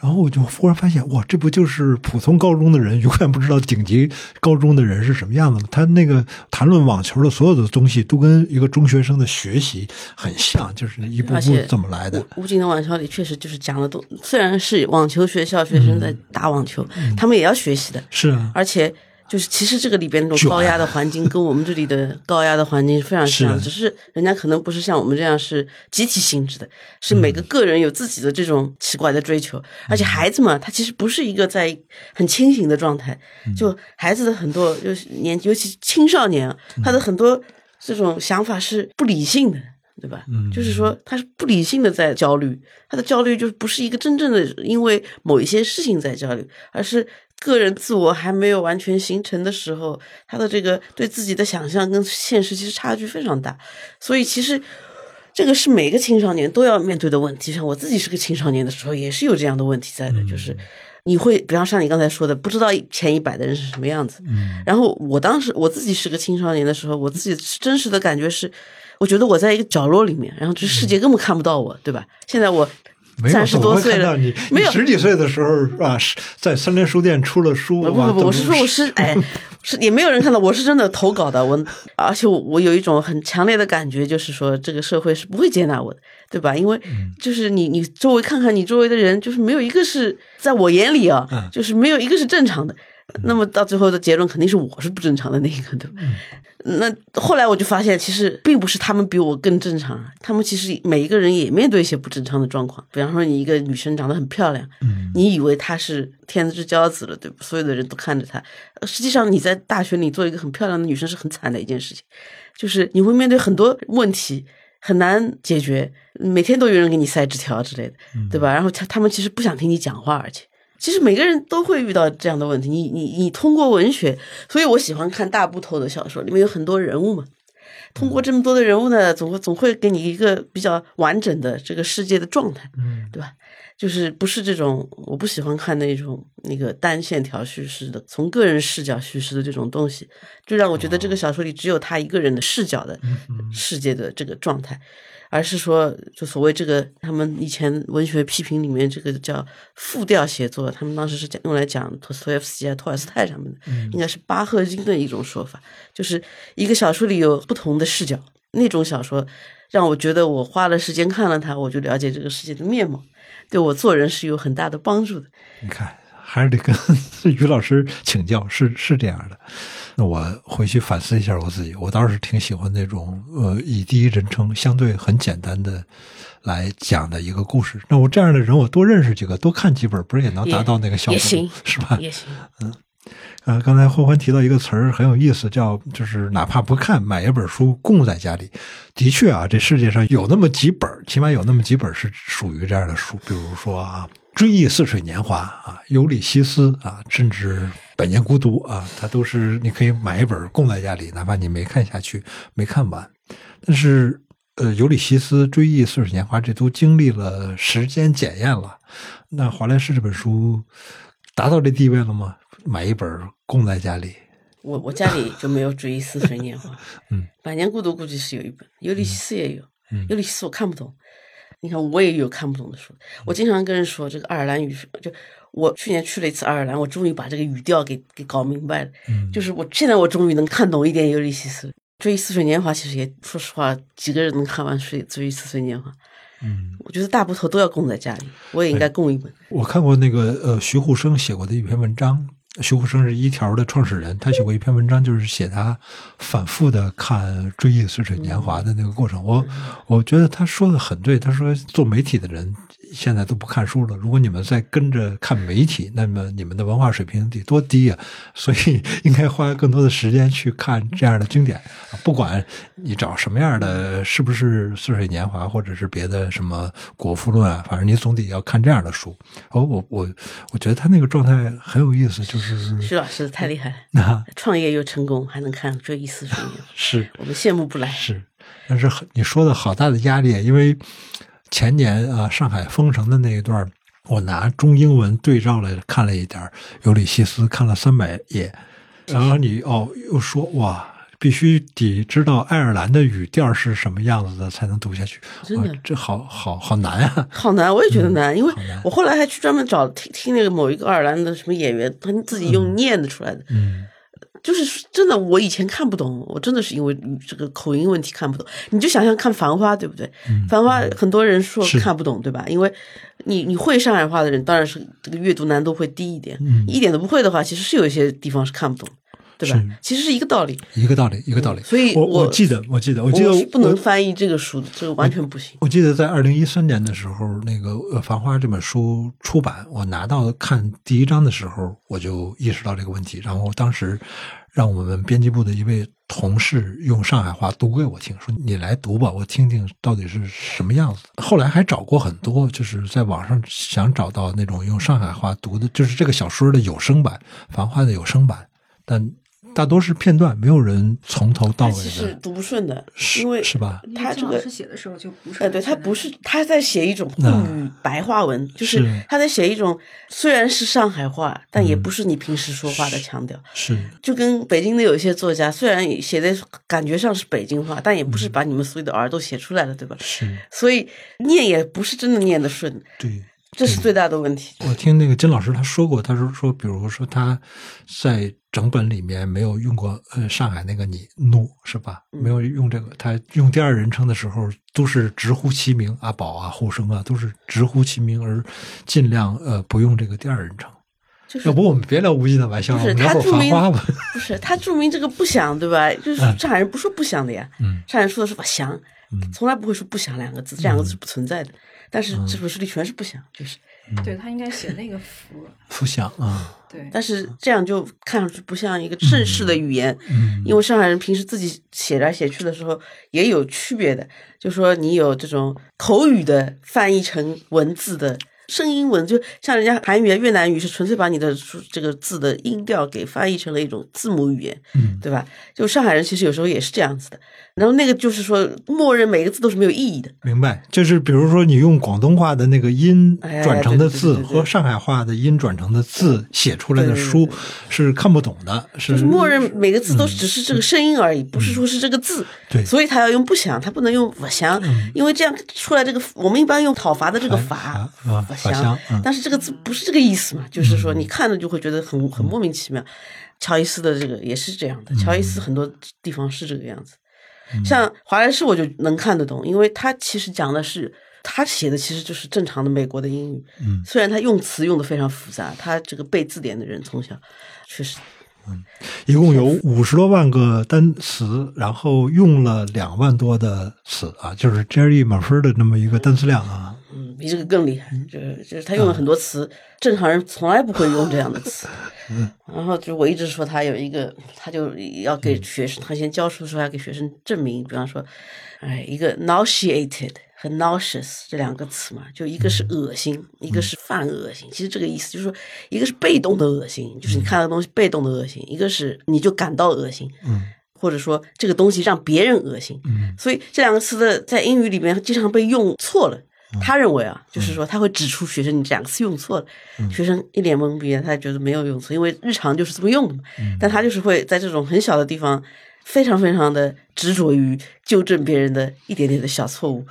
然后我就忽然发现，哇，这不就是普通高中的人永远不知道顶级高中的人是什么样子吗？他那个谈论网球的所有的东西，都跟一个中学生的学习很像，就是一步步怎么来的。吴京的网球里确实就是讲的都，虽然是网球学校学生在打网球，嗯他们也要学习的，是啊，而且就是其实这个里边那种高压的环境跟我们这里的高压的环境是非常像，只是人家可能不是像我们这样是集体性质的，是每嗯。个个人有自己的这种奇怪的追求，而且孩子嘛，他其实不是一个在很清醒的状态，嗯。就孩子的很多就是年尤其青少年他的很多这种想法是不理性的。对吧？嗯。就是说他是不理性的在焦虑，他的焦虑就不是一个真正的因为某一些事情在焦虑，而是个人自我还没有完全形成的时候，他的这个对自己的想象跟现实其实差距非常大，所以其实这个是每个青少年都要面对的问题。像我自己是个青少年的时候，也是有这样的问题在的，就是你会，比方像你刚才说的，不知道前一百的人是什么样子。嗯然后我当时我自己是个青少年的时候，我自己真实的感觉是，我觉得我在一个角落里面，然后这世界根本看不到我，对吧？现在我三十多岁了你，没有十几岁的时候是吧？是在三联书店出了书，不不不，我是说我是哎，是也没有人看到，我是真的投稿的，我而且我我有一种很强烈的感觉，就是说这个社会是不会接纳我的，对吧？因为就是你你周围看看你周围的人，就是没有一个是在我眼里啊，嗯就是没有一个是正常的。那么到最后的结论肯定是我是不正常的那个，对吧？那后来我就发现，其实并不是他们比我更正常，啊，他们其实每一个人也面对一些不正常的状况。比方说，你一个女生长得很漂亮，嗯你以为她是天之骄子了，对吧？所有的人都看着她，呃实际上你在大学里做一个很漂亮的女生是很惨的一件事情，就是你会面对很多问题，很难解决，每天都有人给你塞纸条之类的，对吧？然后他他们其实不想听你讲话，而且。其实每个人都会遇到这样的问题。你你你通过文学，所以我喜欢看大部头的小说，里面有很多人物嘛。通过这么多的人物呢，总会总会给你一个比较完整的这个世界的状态，嗯对吧？就是不是这种，我不喜欢看那种那个单线条叙事的，从个人视角叙事的这种东西，就让我觉得这个小说里只有他一个人的视角的世界的这个状态。而是说，就所谓这个，他们以前文学批评里面这个叫复调写作，他们当时是讲用来讲托斯托耶夫斯基啊、托尔斯泰什么的，应该是巴赫金的一种说法，就是一个小说里有不同的视角，那种小说让我觉得我花了时间看了它，我就了解这个世界的面貌，对我做人是有很大的帮助的。你看，还是得跟 于老师请教，是是这样的。那我回去反思一下我自己，我倒是挺喜欢那种呃以第一人称相对很简单的来讲的一个故事。那我这样的人，我多认识几个，多看几本，不是也能达到那个效果也行，是吧？也行，呃，刚才欢欢提到一个词儿很有意思，叫就是哪怕不看，买一本书供在家里。的确啊，这世界上有那么几本，起码有那么几本是属于这样的书，比如说啊，《追忆似水年华》啊，《尤里西斯》啊，甚至《百年孤独》啊，它都是你可以买一本供在家里，哪怕你没看下去，没看完。但是，呃，《尤里西斯》《追忆似水年华》这都经历了时间检验了。那《华莱士》这本书达到这地位了吗？买一本供在家里，我我家里就没有追忆似水年华，嗯，百年孤独估计是有一本，尤里西斯也有，嗯尤里西斯我看不懂。你看，我也有看不懂的书。我经常跟人说，这个爱尔兰语就我去年去了一次爱尔兰，我终于把这个语调给给搞明白了。嗯就是我现在我终于能看懂一点尤利西斯。追忆似水年华其实也说实话，几个人能看完《追追忆似水年华》？嗯，我觉得大部头都要供在家里，我也应该供一本。我看过那个呃徐沪生写过的一篇文章，徐沪生是一条的创始人，他写过一篇文章，就是写他反复的看《追忆似水年华》的那个过程。我我觉得他说的很对，他说做媒体的人现在都不看书了，如果你们再跟着看媒体，那么你们的文化水平得多低啊！所以应该花更多的时间去看这样的经典，不管你找什么样的，是不是《似水年华》或者是别的什么《国富论》啊，反正你总得要看这样的书。哦，我我我觉得他那个状态很有意思，就是徐老师太厉害 创业又成功，还能看《追忆似水年华》，是我们羡慕不来。是，但是你说的好大的压力，因为前年啊上海封城的那一段儿，我拿中英文对照了看了一点《尤里西斯》，看了三百页，然后你哦又说哇。必须得知道爱尔兰的语调是什么样子的，才能读下去。真的哇这好好好难啊！好难，我也觉得难，因为我后来还去专门找听听那个某一个爱尔兰的什么演员，他自己用念的出来的，嗯就是真的，我以前看不懂，我真的是因为这个口音问题看不懂。你就想想看《繁花》，对不对？繁花》很多人说看不懂，对吧？因为你你会上海话的人，当然是这个阅读难度会低一点。嗯一点都不会的话，其实是有一些地方是看不懂，对吧是？其实是一个道理。一个道理，一个道理。我所以我我记得，我记得，我记得我是不能翻译这个书的，这个完全不行。我记得在二零一三年的时候，那个呃《繁花》这本书出版，我拿到看第一章的时候，我就意识到这个问题。然后当时让我们编辑部的一位同事用上海话读给我听，说：“你来读吧，我听听到底是什么样子。”后来还找过很多，就是在网上想找到那种用上海话读的，就是这个小说的有声版，《繁花》的有声版，但大多是片段，没有人从头到尾他其实的，读不顺的，是因为是吧？他这个写的时候就不是呃，对他不是他在写一种沪嗯语白话文，就是是他在写一种虽然是上海话，但也嗯不是你平时说话的腔调。是就跟北京的有一些作家，虽然写的感觉上是北京话，但也不嗯是把你们所有的儿都写出来了，对吧？是，所以念也不是真的念得顺，对。这是最大的问题。我听那个金老师他说过，他说说，比如说他在整本里面没有用过呃上海那个你怒是吧？没有用这个，他用第二人称的时候都是直呼其名，阿宝啊、后生啊都是直呼其名，而尽量呃不用这个第二人称。就是要不我们别聊无尽的玩笑，不是他注明繁花吧。不是他注明这个不祥，对吧？就是上海人不说不祥的呀，嗯上海人说的是不祥，嗯从来不会说不祥两个字，这两个字是不存在的。但是这本书里全是不祥，就是，对他应该写那个福，福祥啊，对，但是这样就看上去不像一个正式的语言，嗯因为上海人平时自己写来写去的时候也有区别的，就说你有这种口语的翻译成文字的。声音文就像人家韩语、啊、越南语是纯粹把你的这个字的音调给翻译成了一种字母语言，嗯对吧？就上海人其实有时候也是这样子的。然后那个就是说，默认每个字都是没有意义的。明白，就是比如说你用广东话的那个音哎转成的字和上海话的音转成的字写出来的书是看不懂的，是就是默认每个字都只是这个声音而已，不是说是这个字。嗯对。嗯所以他要用不祥，他不能用不祥，因为这样出来这个我们一般用讨伐的这个伐啊啊法法祥嗯。但是这个字不是这个意思嘛，就是说你看了就会觉得很很莫名其妙。乔伊斯的这个也是这样的，乔伊斯很多地方是这个样子。像华莱士我就能看得懂，因为他其实讲的是他写的其实就是正常的美国的英语，嗯虽然他用词用的非常复杂，他这个背字典的人从小确实嗯一共有五十多万个单词，然后用了两万多的词啊，就是 Jerry 满分的那么一个单词量啊。嗯，比这个更厉害，就是就是他用了很多词，正常人从来不会用这样的词。然后就我一直说他有一个，他就要给学生，他先教书的时候要给学生证明，比方说，哎，一个 nauseated 和 nauseous 这两个词嘛，就一个是恶心，一个是犯恶心。其实这个意思就是说，一个是被动的恶心，就是你看到东西被动的恶心；一个是你就感到恶心。嗯或者说这个东西让别人恶心，嗯所以这两个词的在英语里面经常被用错了。他认为啊，就是说他会指出学生你两次用错了，学生一脸懵逼，他觉得没有用错，因为日常就是这么用的嘛。但他就是会在这种很小的地方，非常非常的执着于纠正别人的一点点的小错误，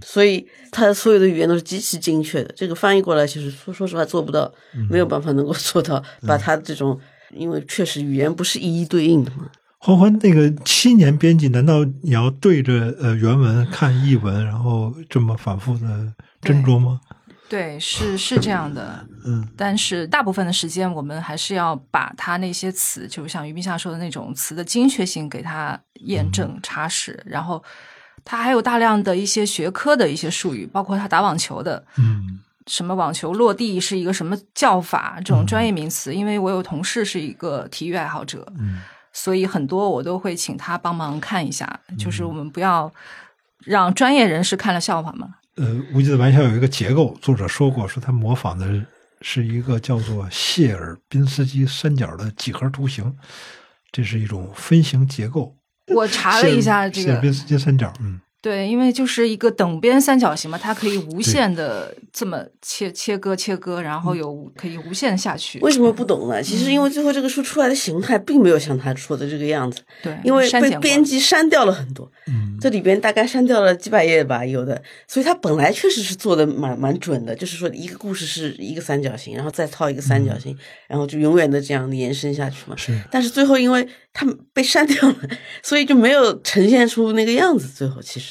所以他所有的语言都是极其精确的。这个翻译过来，其实说说实话做不到，没有办法能够做到把他这种，因为确实语言不是一一对应的嘛。欢欢，那个七年编辑，难道你要对着呃原文看译文，然后这么反复的斟酌吗？对，是是这样的，嗯，但是大部分的时间，我们还是要把它那些词，就像于冰夏说的那种词的精确性给它验证查实，然后它还有大量的一些学科的一些术语，包括他打网球的，嗯。什么网球落地是一个什么叫法，这种专业名词，因为我有同事是一个体育爱好者，嗯所以很多我都会请他帮忙看一下，就是我们不要让专业人士看了笑话嘛。呃，无极的玩笑有一个结构，作者说过，说他模仿的是一个叫做谢尔宾斯基三角的几何图形，这是一种分形结构。我查了一下这个谢尔宾，斯基三角，嗯对，因为就是一个等边三角形嘛，它可以无限的这么切切割切割，然后有可以无限下去。为什么不懂呢？其实因为最后这个书出来的形态并没有像他说的这个样子，对，因为被编辑删掉了很多，嗯这里边大概删掉了几百页吧，有的，所以他本来确实是做的蛮蛮准的，就是说一个故事是一个三角形，然后再套一个三角形，然后就永远的这样延伸下去嘛。是但是最后因为他被删掉了，所以就没有呈现出那个样子。最后其实。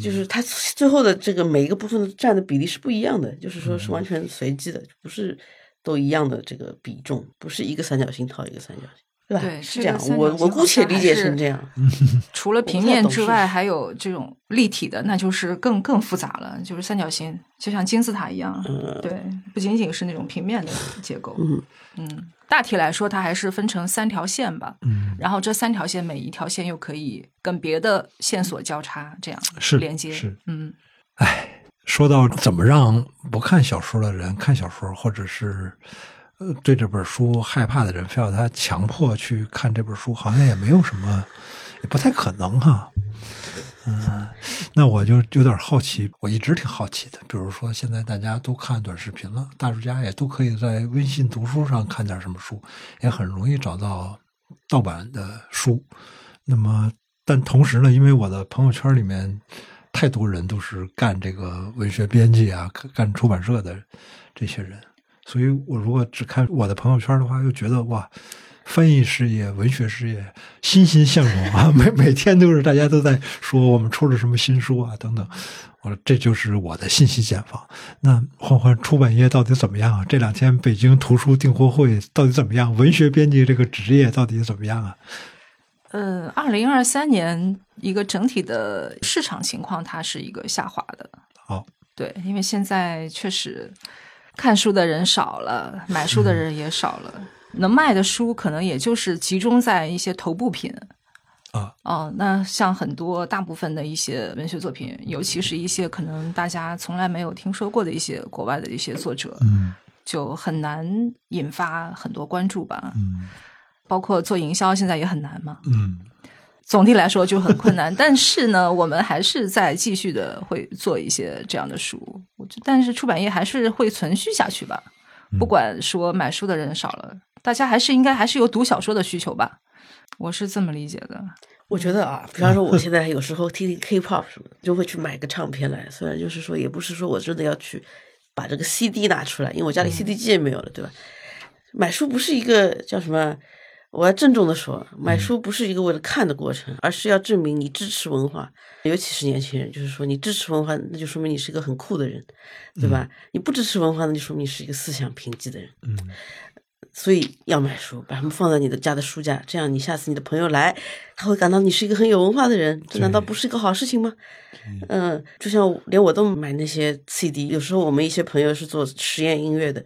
就是它最后的这个每一个部分占的比例是不一样的，就是说是完全随机的，不是都一样的这个比重，不是一个三角形套一个三角形，对吧？对是这样我我姑且理解成这样。除了平面之外，还有这种立体的，那就是更更复杂了。就是三角形，就像金字塔一样，对，不仅仅是那种平面的结构。嗯嗯，大体来说，它还是分成三条线吧。嗯然后这三条线，每一条线又可以跟别的线索交叉，这样是连接。是嗯，哎说到怎么让不看小说的人看小说，或者是呃对这本书害怕的人，非要他强迫去看这本书，好像也没有什么，也不太可能哈。嗯，那我就有点好奇，我一直挺好奇的。比如说，现在大家都看短视频了，大家也都可以在微信读书上看点什么书，也很容易找到盗版的书。那么，但同时呢，因为我的朋友圈里面太多人都是干这个文学编辑啊、干出版社的这些人，所以我如果只看我的朋友圈的话，又觉得哇，翻译事业、文学事业欣欣向荣啊！每每天都是大家都在说我们出了什么新书啊等等。我说这就是我的信息茧房。那欢欢出版业到底怎么样啊？这两天北京图书订货会到底怎么样？文学编辑这个职业到底怎么样啊？呃，二零二三年一个整体的市场情况，它是一个下滑的。好，对，因为现在确实看书的人少了，买书的人也少了，能卖的书可能也就是集中在一些头部品。啊，哦，那像很多大部分的一些文学作品，尤其是一些可能大家从来没有听说过的一些国外的一些作者，嗯就很难引发很多关注吧。嗯包括做营销，现在也很难嘛。嗯总体来说就很困难，但是呢，我们还是在继续的会做一些这样的书。我觉但是出版业还是会存续下去吧，不管说买书的人少了，大家还是应该还是有读小说的需求吧。我是这么理解的。我觉得啊，比方说我现在有时候听听 K-pop 什么的，就会去买个唱片来。虽然就是说，也不是说我真的要去把这个 CD 拿出来，因为我家里 CD 机也没有了，对吧？买书不是一个叫什么？我要郑重的说，买书不是一个为了看的过程，而是要证明你支持文化，尤其是年轻人，就是说你支持文化，那就说明你是一个很酷的人，对吧？你不支持文化，那就说明你是一个思想贫瘠的人。嗯所以要买书，把它们放在你的家的书架，这样你下次你的朋友来，他会感到你是一个很有文化的人，这难道不是一个好事情吗？嗯，就像连我都买那些 CD，有时候我们一些朋友是做实验音乐的，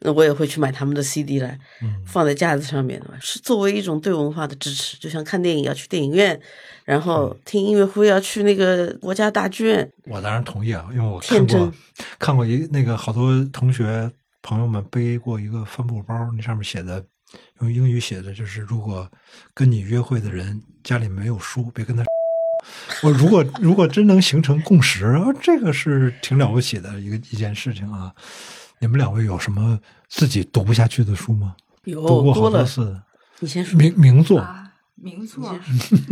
那我也会去买他们的 CD 来放在架子上面的，是作为一种对文化的支持。就像看电影要去电影院，然后听音乐会要去那个国家大剧院，我当然同意啊，因为我看过看过一那个好多同学朋友们背过一个帆布包，那上面写的用英语写的就是，如果跟你约会的人家里没有书，别跟他。我如果如果真能形成共识，啊这个是挺了不起的一个一件事情啊。你们两位有什么自己读不下去的书吗？有读过好多次你先说。名名作，啊，名作。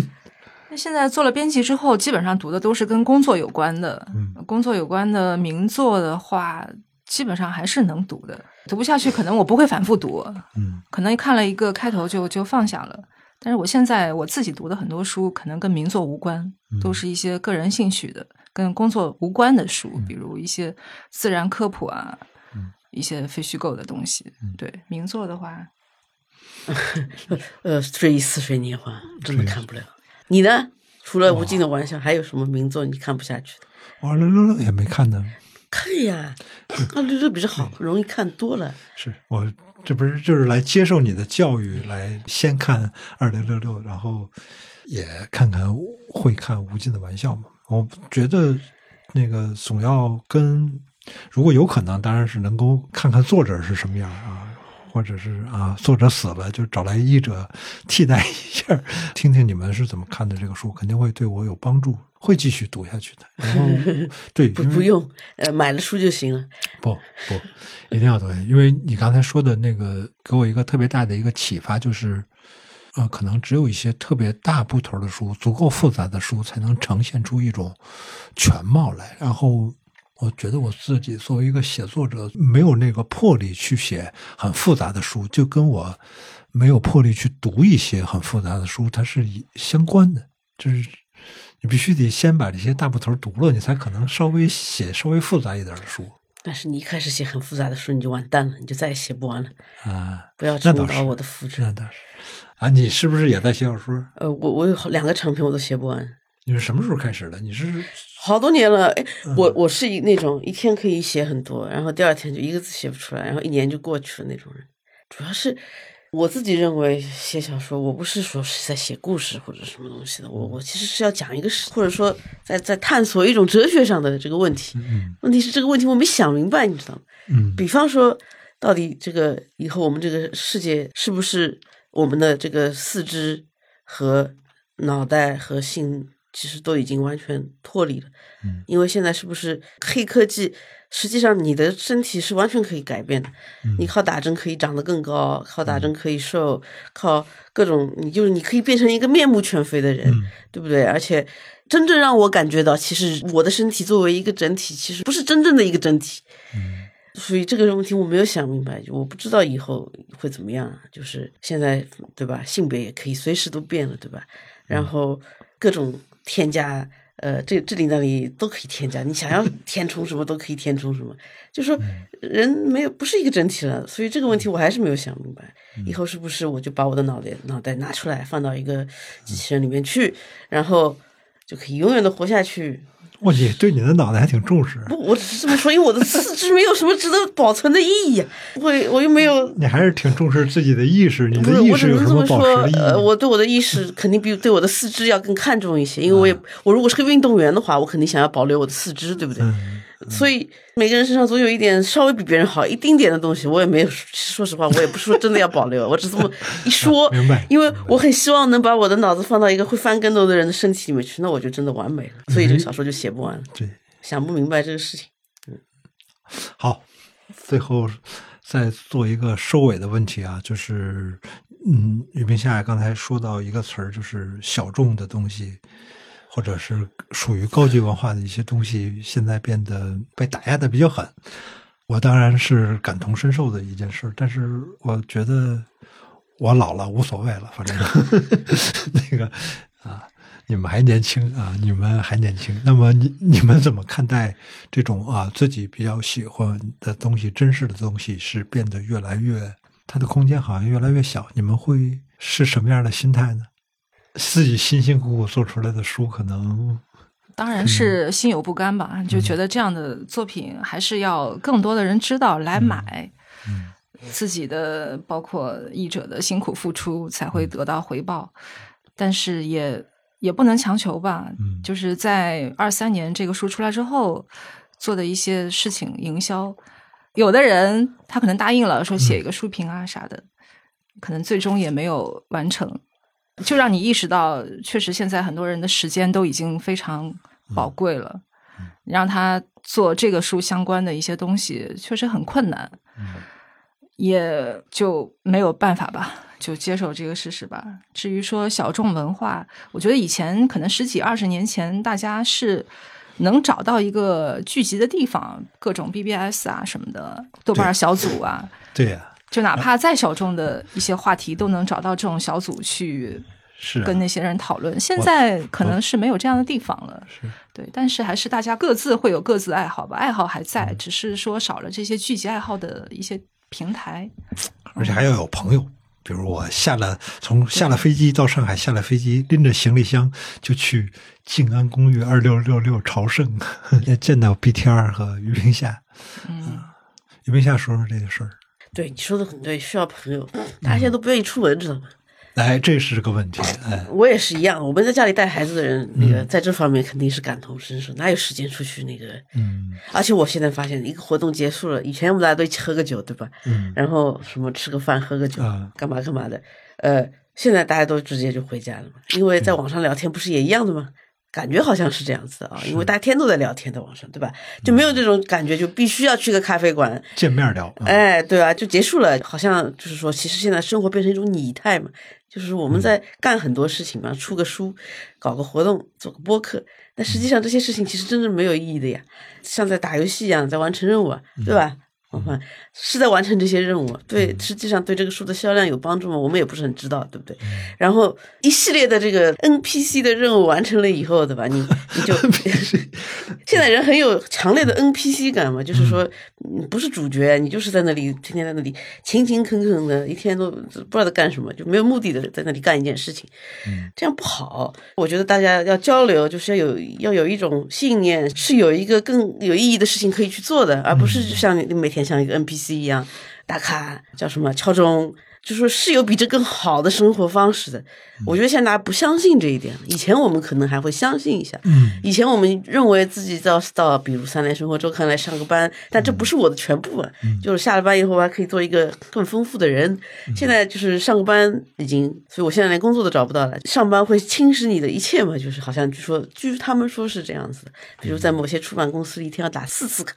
那现在做了编辑之后，基本上读的都是跟工作有关的。嗯，工作有关的名作的话，基本上还是能读的。读不下去，可能我不会反复读，嗯可能看了一个开头就就放下了。但是我现在我自己读的很多书，可能跟名作无关，都是一些个人兴趣的、跟工作无关的书，比如一些自然科普啊，一些非虚构的东西。对名作的话，呃，追忆似水年华，真的看不了。你呢？除了无尽的玩笑，还有什么名作你看不下去的？我六六六也没看呢。看呀，二六六比较好，容易看多了。是我这不是就是来接受你的教育，来先看二零六六，然后也看看会看《无尽的玩笑》嘛。我觉得那个总要跟，如果有可能，当然是能够看看作者是什么样啊，或者是啊作者死了就找来译者替代一下，听听你们是怎么看的这个书，肯定会对我有帮助，会继续读下去的。然后 对，不不用，呃，买了书就行了。不不，一定要读，因为你刚才说的那个给我一个特别大的一个启发，就是，呃，可能只有一些特别大部头的书、足够复杂的书，才能呈现出一种全貌来。然后，我觉得我自己作为一个写作者，没有那个魄力去写很复杂的书，就跟我没有魄力去读一些很复杂的书，它是相关的，就是。你必须得先把这些大部头读了，你才可能稍微写稍微复杂一点的书但是你一开始写很复杂的书，你就完蛋了，你就再也写不完了。啊。不要那倒是重蹈我的覆辙。那倒是啊，你是不是也在写小说？呃，我我有两个长篇我都写不完，你是什么时候开始的？你是好多年了。哎，嗯我我是一那种一天可以写很多，然后第二天就一个字写不出来，然后一年就过去了那种人。主要是我自己认为写小说，我不是说是在写故事或者什么东西的，我我其实是要讲一个事，或者说在在探索一种哲学上的这个问题。嗯问题是这个问题我没想明白，你知道吗？嗯比方说，到底这个以后我们这个世界是不是我们的这个四肢和脑袋和心其实都已经完全脱离了？嗯，因为现在是不是黑科技？实际上，你的身体是完全可以改变的。嗯你靠打针可以长得更高，靠打针可以瘦，靠各种，你就是你可以变成一个面目全非的人，嗯对不对？而且，真正让我感觉到，其实我的身体作为一个整体，其实不是真正的一个整体。嗯所以这个问题我没有想明白，我不知道以后会怎么样。就是现在，对吧？性别也可以随时都变了，对吧？然后各种添加，呃，这这里那里都可以添加，你想要填充什么都可以填充什么。就说人没有不是一个整体了，所以这个问题我还是没有想明白。以后是不是我就把我的脑袋脑袋拿出来放到一个机器人里面去，然后就可以永远的活下去？哇，你对你的脑袋还挺重视，不，我只是这么说，因为我的四肢没有什么值得保存的意义啊。我我又没有，你还是挺重视自己的意识。你的意我只识有什么能这么说保持的意义？。呃，我对我的意识肯定比对我的四肢要更看重一些，因为我也，我如果是个运动员的话，我肯定想要保留我的四肢，对不对？嗯所以每个人身上总有一点稍微比别人好一丁点的东西，我也没有。说实话，我也不是说真的要保留，我只这么一说。明白因为我很希望能把我的脑子放到一个会翻跟头的人的身体里面去，那我就真的完美了。所以这个小说就写不完了，对，想不明白这个事情。嗯好，最后再做一个收尾的问题啊，就是，嗯，雨冰夏刚才说到一个词儿，就是小众的东西，或者是属于高级文化的一些东西，现在变得被打压的比较狠。我当然是感同身受的一件事，但是我觉得我老了无所谓了，反正 那个啊，你们还年轻啊，你们还年轻。那么你你们怎么看待这种啊自己比较喜欢的东西、珍视的东西是变得越来越，它的空间好像越来越小？你们会是什么样的心态呢？自己辛辛苦苦做出来的书，可能当然是心有不甘吧，就觉得这样的作品还是要更多的人知道来买，嗯自己的包括译者的辛苦付出才会得到回报，但是也也不能强求吧。嗯就是在二三年这个书出来之后做的一些事情营销，有的人他可能答应了说写一个书评啊啥的，可能最终也没有完成。就让你意识到，确实现在很多人的时间都已经非常宝贵了，让他做这个书相关的一些东西，确实很困难，也就没有办法吧，就接受这个事实吧。至于说小众文化，我觉得以前可能十几二十年前，大家是能找到一个聚集的地方，各种 BBS 啊什么的，豆瓣小组啊，对呀、就哪怕再小众的一些话题，都能找到这种小组去是啊跟那些人讨论。现在可能是没有这样的地方了，是对，但是还是大家各自会有各自爱好吧，爱好还嗯在，只是说少了这些聚集爱好的一些平台。而且还要有朋友。比如我下了从下了飞机到上海，下了飞机拎着行李箱就去静安公寓二六六六朝圣，也 见到 BTR 和于平夏。嗯，于平夏说说这个事儿。对你说的很对，需要朋友，大家现在都不愿意出门，知道吗？哎，这是个问题。哎，我也是一样，我们在家里带孩子的人，那个在这方面肯定是感同身受，哪有时间出去那个？嗯而且我现在发现，一个活动结束了，以前我们大家都一起喝个酒，对吧？嗯然后什么吃个饭、喝个酒啊，干嘛干嘛的。呃，现在大家都直接就回家了嘛，因为在网上聊天不是也一样的吗？感觉好像是这样子啊，因为大家天都在聊天，在网上，对吧？就没有这种感觉，就必须要去个咖啡馆，见面聊。嗯哎，对啊，就结束了，好像就是说，其实现在生活变成一种拟态嘛，就是我们在干很多事情嘛，出个书，搞个活动，做个播客，但实际上这些事情其实真正没有意义的呀，像在打游戏一样，在完成任务啊，对吧？我们是在完成这些任务，对，实际上对这个书的销量有帮助吗？我们也不是很知道，对不对？然后一系列的这个 NPC 的任务完成了以后，对吧？你 你就 现在人很有强烈的 NPC 感嘛，就是说你不是主角，你就是在那里天天在那里勤勤恳恳的，一天都不知道在干什么，就没有目的的在那里干一件事情，这样不好。我觉得大家要交流，就是要有要有一种信念，是有一个更有意义的事情可以去做的，而不是就像你每天像一个 NPC 一样打卡，叫什么敲钟。就说是有比这更好的生活方式的，我觉得现在大家不相信这一点。以前我们可能还会相信一下，嗯以前我们认为自己到到比如三联生活周刊来上个班，但这不是我的全部啊。就是下了班以后，我还可以做一个更丰富的人。现在就是上个班已经，所以我现在连工作都找不到了。上班会侵蚀你的一切嘛？就是好像据说，据他们说是这样子的。比如在某些出版公司，一天要打四次卡，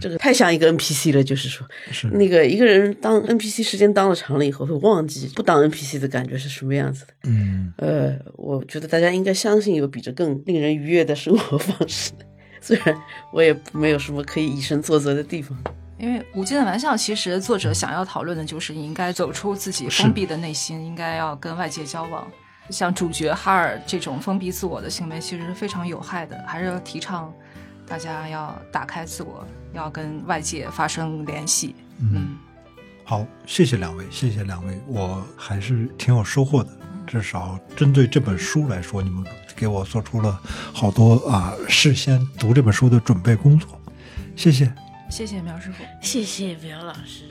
这个太像一个 NPC 了。就是说，是那个一个人当 NPC 时间当的长了以后，会忘记不当 NPC 的感觉是什么样子的。嗯呃，我觉得大家应该相信有比这更令人愉悦的生活方式，虽然我也没有什么可以以身作则的地方。因为《无尽的玩笑》其实作者想要讨论的就是你应该走出自己封闭的内心，应该要跟外界交往。像主角哈尔这种封闭自我的行为，其实是非常有害的，还是要提倡大家要打开自我，要跟外界发生联系。嗯，好，谢谢两位，谢谢两位，我还是挺有收获的。至少针对这本书来说，你们给我做出了好多啊事先读这本书的准备工作，谢谢。谢谢苗师傅。谢谢苗老师。